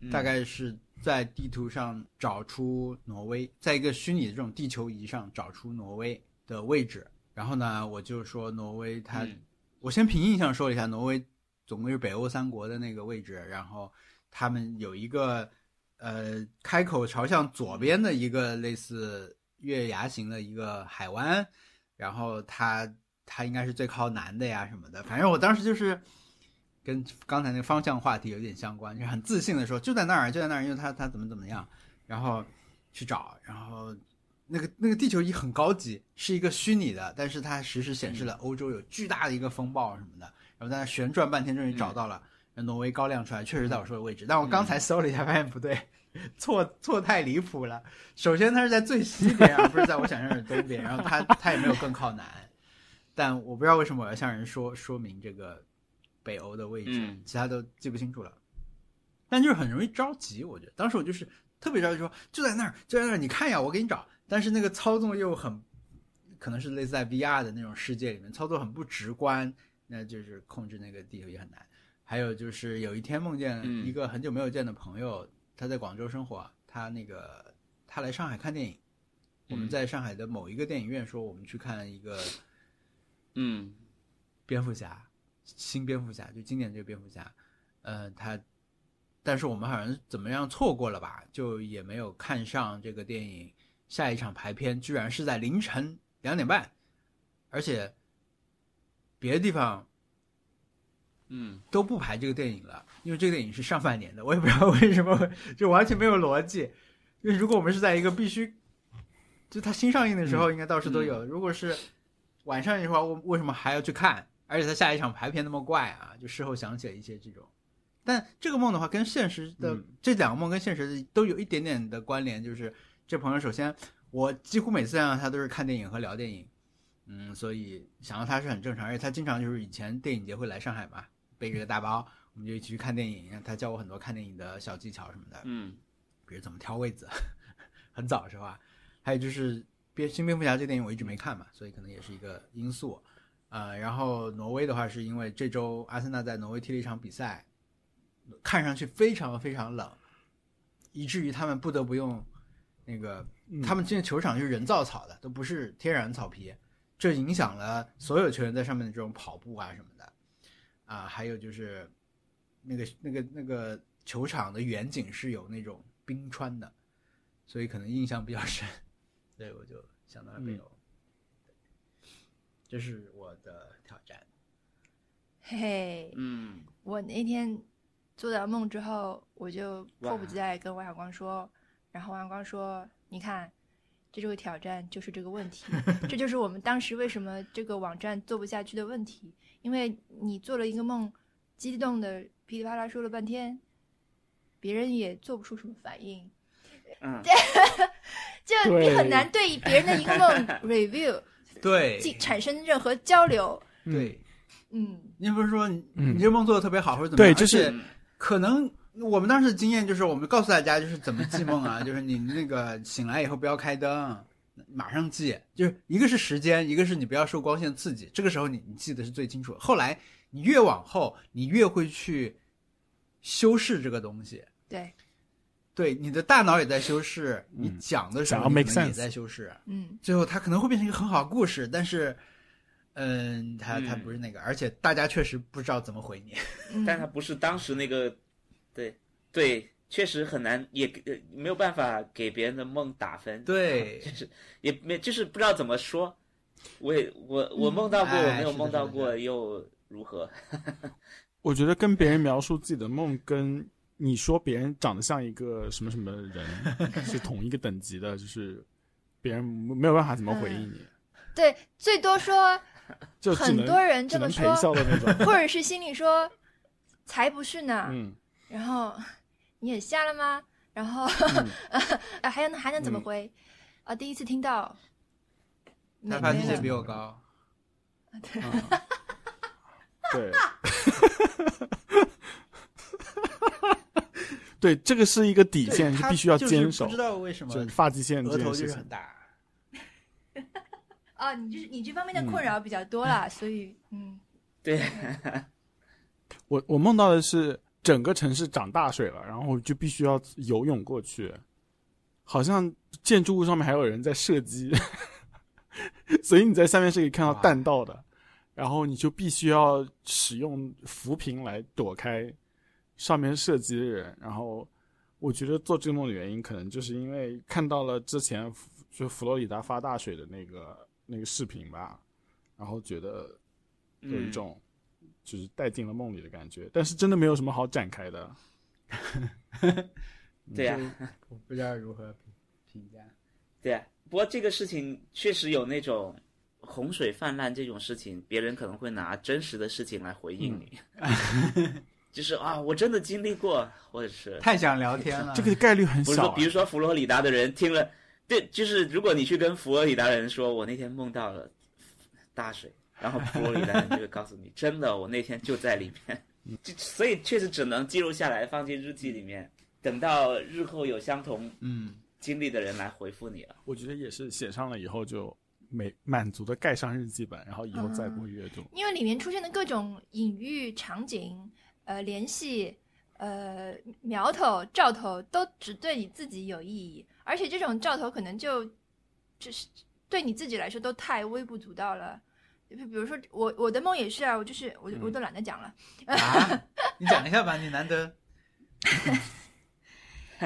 B: 嗯。
D: 大概是在地图上找出挪威，在一个虚拟的这种地球仪上找出挪威的位置。然后呢，我就说挪威它，
B: 嗯。
D: 我先凭印象说了一下，挪威总共是北欧三国的那个位置，然后他们有一个呃开口朝向左边的一个类似月牙形的一个海湾，然后它它应该是最靠南的呀什么的，反正我当时就是跟刚才那个方向话题有点相关，就很自信的说就在那儿就在那儿，因为他他怎么怎么样，然后去找，然后那个那个地球仪很高级，是一个虚拟的，但是它实时显示了欧洲有巨大的一个风暴什么的，然后在那旋转半天，终于找到了。挪威高亮出来，确实在我说的位置，但我刚才搜了一下，发现不对，错错太离谱了。首先，它是在最西边，而不是在我想象的东边，然后它它也没有更靠南，但我不知道为什么我要向人说说明这个北欧的位置，
B: 嗯
D: 其他都记不清楚了。但就是很容易着急，我觉得当时我就是特别着急说就在那儿，就在那儿，你看呀，我给你找。但是那个操纵又很，可能是类似在 VR 的那种世界里面，操作很不直观，那就是控制那个地球也很难。还有就是有一天梦见
B: 嗯
D: 一个很久没有见的朋友，他在广州生活，他那个他来上海看电影，我们
B: 嗯
D: 在上海的某一个电影院说我们去看一个
B: 嗯
D: 蝙蝠侠，新蝙蝠侠，就今年这个蝙蝠侠，呃，他，但是我们好像怎么样错过了吧，就也没有看上这个电影。下一场排片居然是在凌晨两点半，而且别的地方
B: 嗯
D: 都不排这个电影了，因为这个电影是上半年的，我也不知道为什么，就完全没有逻辑。因为如果我们是在一个必须，就它新上映的时候，应该到处都有。如果是晚上的话，我为什么还要去看？而且他下一场排片那么怪啊，就事后想起了一些这种。但这个梦的话，跟现实的、
A: 嗯
D: 这两个梦跟现实的都有一点点的关联。就是这朋友，首先我几乎每次见到他都是看电影和聊电影，嗯，所以想到他是很正常。而且他经常就是以前电影节会来上海嘛，背着个大包，我们就一起去看电影。他教我很多看电影的小技巧什么的，
B: 嗯
D: 比如怎么挑位子，很早是吧？还有就是蝙新蝙蝠侠这电影我一直没看嘛，所以可能也是一个因素。呃，然后挪威的话是因为这周阿森纳在挪威踢了一场比赛，看上去非常非常冷，以至于他们不得不用那个
A: 嗯
D: 他们这个球场是人造草的，都不是天然草皮，这影响了所有球员在上面的这种跑步啊什么的。啊，还有就是那个那个那个球场的远景是有那种冰川的，所以可能印象比较深，所以我就想到了北欧。这是我的挑战。
C: 嘿嘿，
B: 嗯。
C: 我那天做到梦之后，我就迫不及待跟王小光说，然后王小光说：“你看，这就是挑战，就是这个问题，这就是我们当时为什么这个网站做不下去的问题，因为你做了一个梦，激动的噼里啪啦说了半天，别人也做不出什么反应，
B: 嗯
C: 就你很难对别人的一个梦 review
D: 对
C: 产生任何交流。
D: 对，
C: 嗯，
D: 你不是说你这梦做的特别好，或者怎么样？
A: 对就是
D: 而且可能我们当时的经验就是，我们告诉大家就是怎么记梦啊，就是你那个醒来以后不要开灯，马上记。就是一个是时间，一个是你不要受光线刺激，这个时候你你记得是最清楚。后来你越往后，你越会去修饰这个东西。
C: 对，
D: 对，你的大脑也在修饰，你
A: 嗯
D: 讲的时候可能也在修饰。
C: 嗯
D: 最后它可能会变成一个很好的故事，但是，嗯，它它
B: 嗯
D: 不是那个，而且大家确实不知道怎么回你。
C: 嗯，
B: 但它不是当时那个，对对，确实很难，也呃没有办法给别人的梦打分，
D: 对
B: 就是也没就是不知道怎么说。我也我我梦到过，
D: 哎
B: 我没有梦到过，又如何？
A: 我觉得跟别人描述自己的梦，跟你说别人长得像一个什么什么人是同一个等级的，就是别人没有办法怎么回应你，
C: 对，最多说
A: 就
C: 很多人这么说，
A: 的那种。
C: 或者是心里说才不是呢，
A: 嗯，
C: 然后你也瞎了吗？然后、啊还能还能怎么
A: 嗯
C: 回？啊，第一次听到，没
D: 他发际线比我高，
A: 对，对，这个是一个底线，是必须要坚守
D: 不知，道为什么
A: 就是发际线这
D: 额头
A: 件事情
D: 就是很。大。
C: 啊，你就是你这方面的
A: 嗯
C: 困扰比较多啦，所以嗯，
B: 对，
A: 我我梦到的是整个城市涨大水了，然后就必须要游泳过去，好像建筑物上面还有人在射击，所以你在下面是可以看到弹道的，然后你就必须要使用浮萍来躲开上面射击的人。然后我觉得做这个梦的原因，可能就是因为看到了之前就佛罗里达发大水的那个那个视频吧，然后觉得有一
B: 嗯
A: 种就是带进了梦里的感觉，但是真的没有什么好展开的。
B: 对呀、
D: 我不知道如何评评价。
B: 对啊，不过这个事情确实有那种洪水泛滥这种事情，别人可能会拿真实的事情来回应你，就是啊，我真的经历过，或者是
D: 太想聊天了，
A: 这个概率很小、啊。
B: 比如说佛罗里达的人听了，对，就是如果你去跟佛罗里达人说，我那天梦到了大水，然后佛罗里达人就会告诉你，真的，我那天就在里面，就所以确实只能记录下来，放进日记里面，等到日后有相同
D: 嗯，
B: 经历的人来回复你了。
A: 我觉得也是写上了以后就没满足的盖上日记本，然后以后再不会阅读。
C: 因为里面出现的各种隐喻场景、呃联系、呃苗头兆头都只对你自己有意义，而且这种兆头可能就就是对你自己来说都太微不足道了。比比如说我我的梦也是啊，我就是我我都懒得讲了。
D: 啊，你讲一下吧，你难得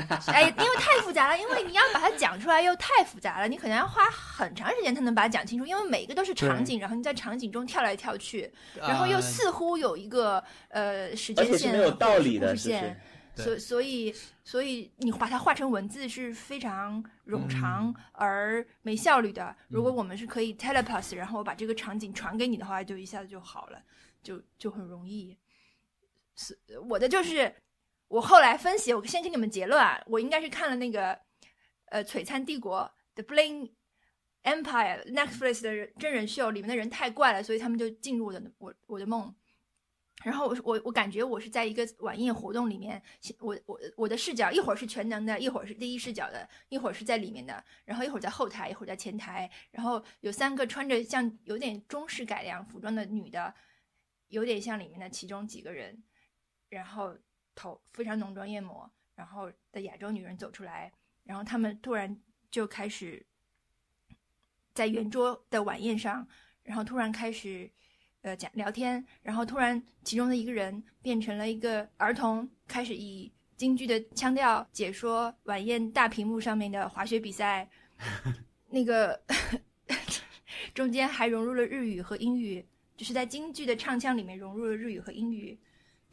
C: 哎，因为太复杂了，因为你要把它讲出来又太复杂了，你可能要花很长时间才能把它讲清楚，因为每一个都是场景，然后你在场景中跳来跳去，然后又
D: 呃
C: 似乎有一个呃时间线
B: 而且是没有道理的，
C: 线，所所以所以你把它画成文字是非常冗长而没效率的。如果我们是可以 telepath，然后我把这个场景传给你的话，就一下子就好了，就就很容易。是我的就是我后来分析，我先给你们结论啊，我应该是看了那个呃《璀璨帝国》The Bling Empire Netflix 的真人秀，里面的人太怪了，所以他们就进入我的我我的梦。然后我我我感觉我是在一个晚宴活动里面，我我我的视角一会儿是全能的，一会儿是第一视角的，一会儿是在里面的，然后一会儿在后台，一会儿在前台，然后有三个穿着像有点中式改良服装的女的，有点像里面的其中几个人，然后头非常浓妆艳抹，然后的亚洲女人走出来，然后他们突然就开始在圆桌的晚宴上，然后突然开始呃讲聊天，然后突然其中的一个人变成了一个儿童，开始以京剧的腔调解说晚宴大屏幕上面的滑雪比赛，那个 中间还融入了日语和英语，就是在京剧的唱腔里面融入了日语和英语，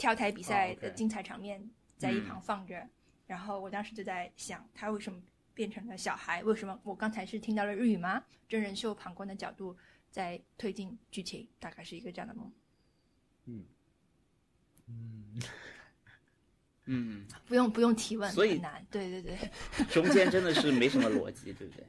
C: 跳台比赛的精彩场面在一旁放着，然后我当时就在想，他为什么变成了小孩？为什么我刚才是听到了日语吗？真人秀旁观的角度在推进剧情，大概是一个这样的梦。
B: 嗯嗯，
C: 不用不用提问，
B: 所以
C: 很难。对对对，
B: 中间真的是没什么逻辑，对不对？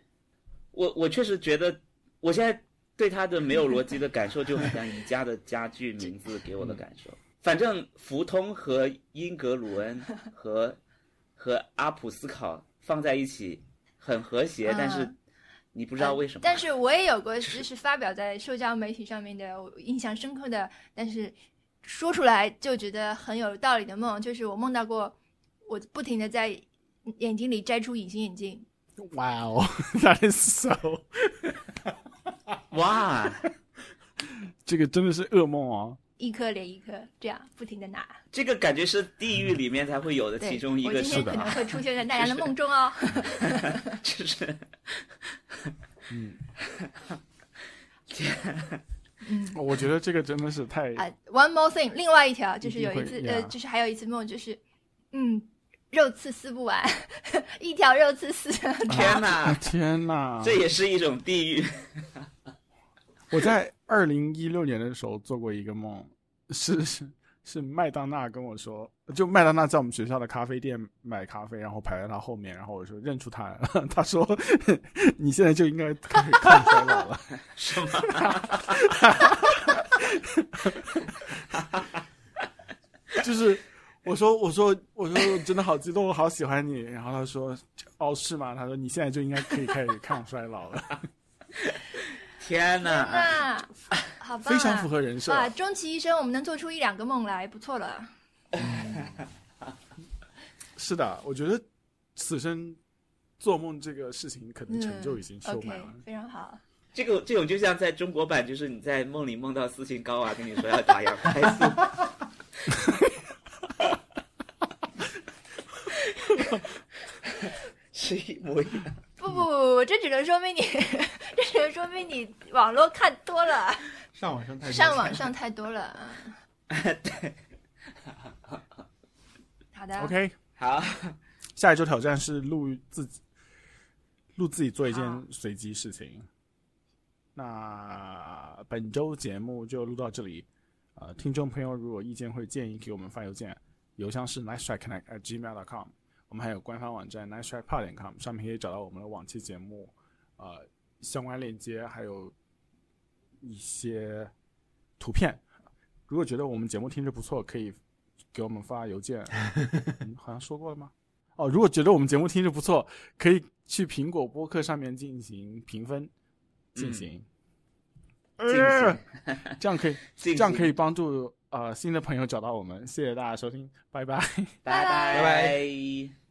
B: 我我确实觉得，我现在对他的没有逻辑的感受，就很像宜家的家具 名字给我的感受。反正福通和英格鲁恩 和和阿普斯考放在一起很和谐，
C: 嗯
B: 但是你不知道为什么。
C: 但是我也有过，就是发表在社交媒体上面的，我印象深刻的，但是说出来就觉得很有道理的梦，就是我梦到过，我不停的在眼睛里摘出隐形眼镜，
A: 哇哦，That is so，
B: 哇，
A: 这个真的是噩梦哦。
C: 一颗连一颗，这样不停的拿。
B: 这个感觉是地狱里面才会有的，其中一个是
C: 我今天可能会出现在大家的梦中哦。
B: 就是嗯天
A: 我觉得这个真的是太
C: 啊、o n e more thing，另外一条就是有一次，呃
A: ，yeah
C: 就是还有一次梦，就是嗯，肉刺撕不完，一条肉刺撕。
B: 天哪
A: 啊，天哪！
B: 这也是一种地狱。
A: 我在二零一六年的时候做过一个梦，是是是麦当娜跟我说，就麦当娜在我们学校的咖啡店买咖啡，然后排在她后面，然后我说认出她了，她说你现在就应该开始抗衰老了，
B: 是吗？
A: 就是我说我说我说我真的好激动，我好喜欢你，然后她说哦是吗？她说你现在就应该可以开始抗衰老了，
B: 天哪！
C: 那好棒、啊，
A: 非常符合人设。
C: 啊！终其一生，我们能做出一两个梦来，不错了。
A: 是的，我觉得此生做梦这个事情可能成就已经收满了。
C: 非常好。
B: 这个这种就像在中国版，就是你在梦里梦到斯琴高娃跟你说要打羊胎素，是一模一样。
C: 不不不，这只能说明你，这只能说明你网络看多了，
D: 上网上太多
C: 上网上太多了。嗯
B: 对，
C: 好的
A: OK，
B: 好，
A: 下一周挑战是录自己，录自己做一件随机事情。那本周节目就录到这里。呃，听众朋友如果意见或者建议，给我们发邮件，邮箱是 nice 我们还有官方网站 nice try pod 点 com，上面可以找到我们的往期节目，呃，相关链接，还有一些图片。如果觉得我们节目听着不错，可以给我们发邮件。嗯，好像说过了吗？哦，如果觉得我们节目听着不错，可以去苹果播客上面进行评分，进 行，
B: 进
A: 呃
B: 行
A: 这样可以，
B: 这
A: 这样可以帮助呃新的朋友找到我们，谢谢大家收听，拜拜。
B: 拜
C: 拜
D: 拜
B: 拜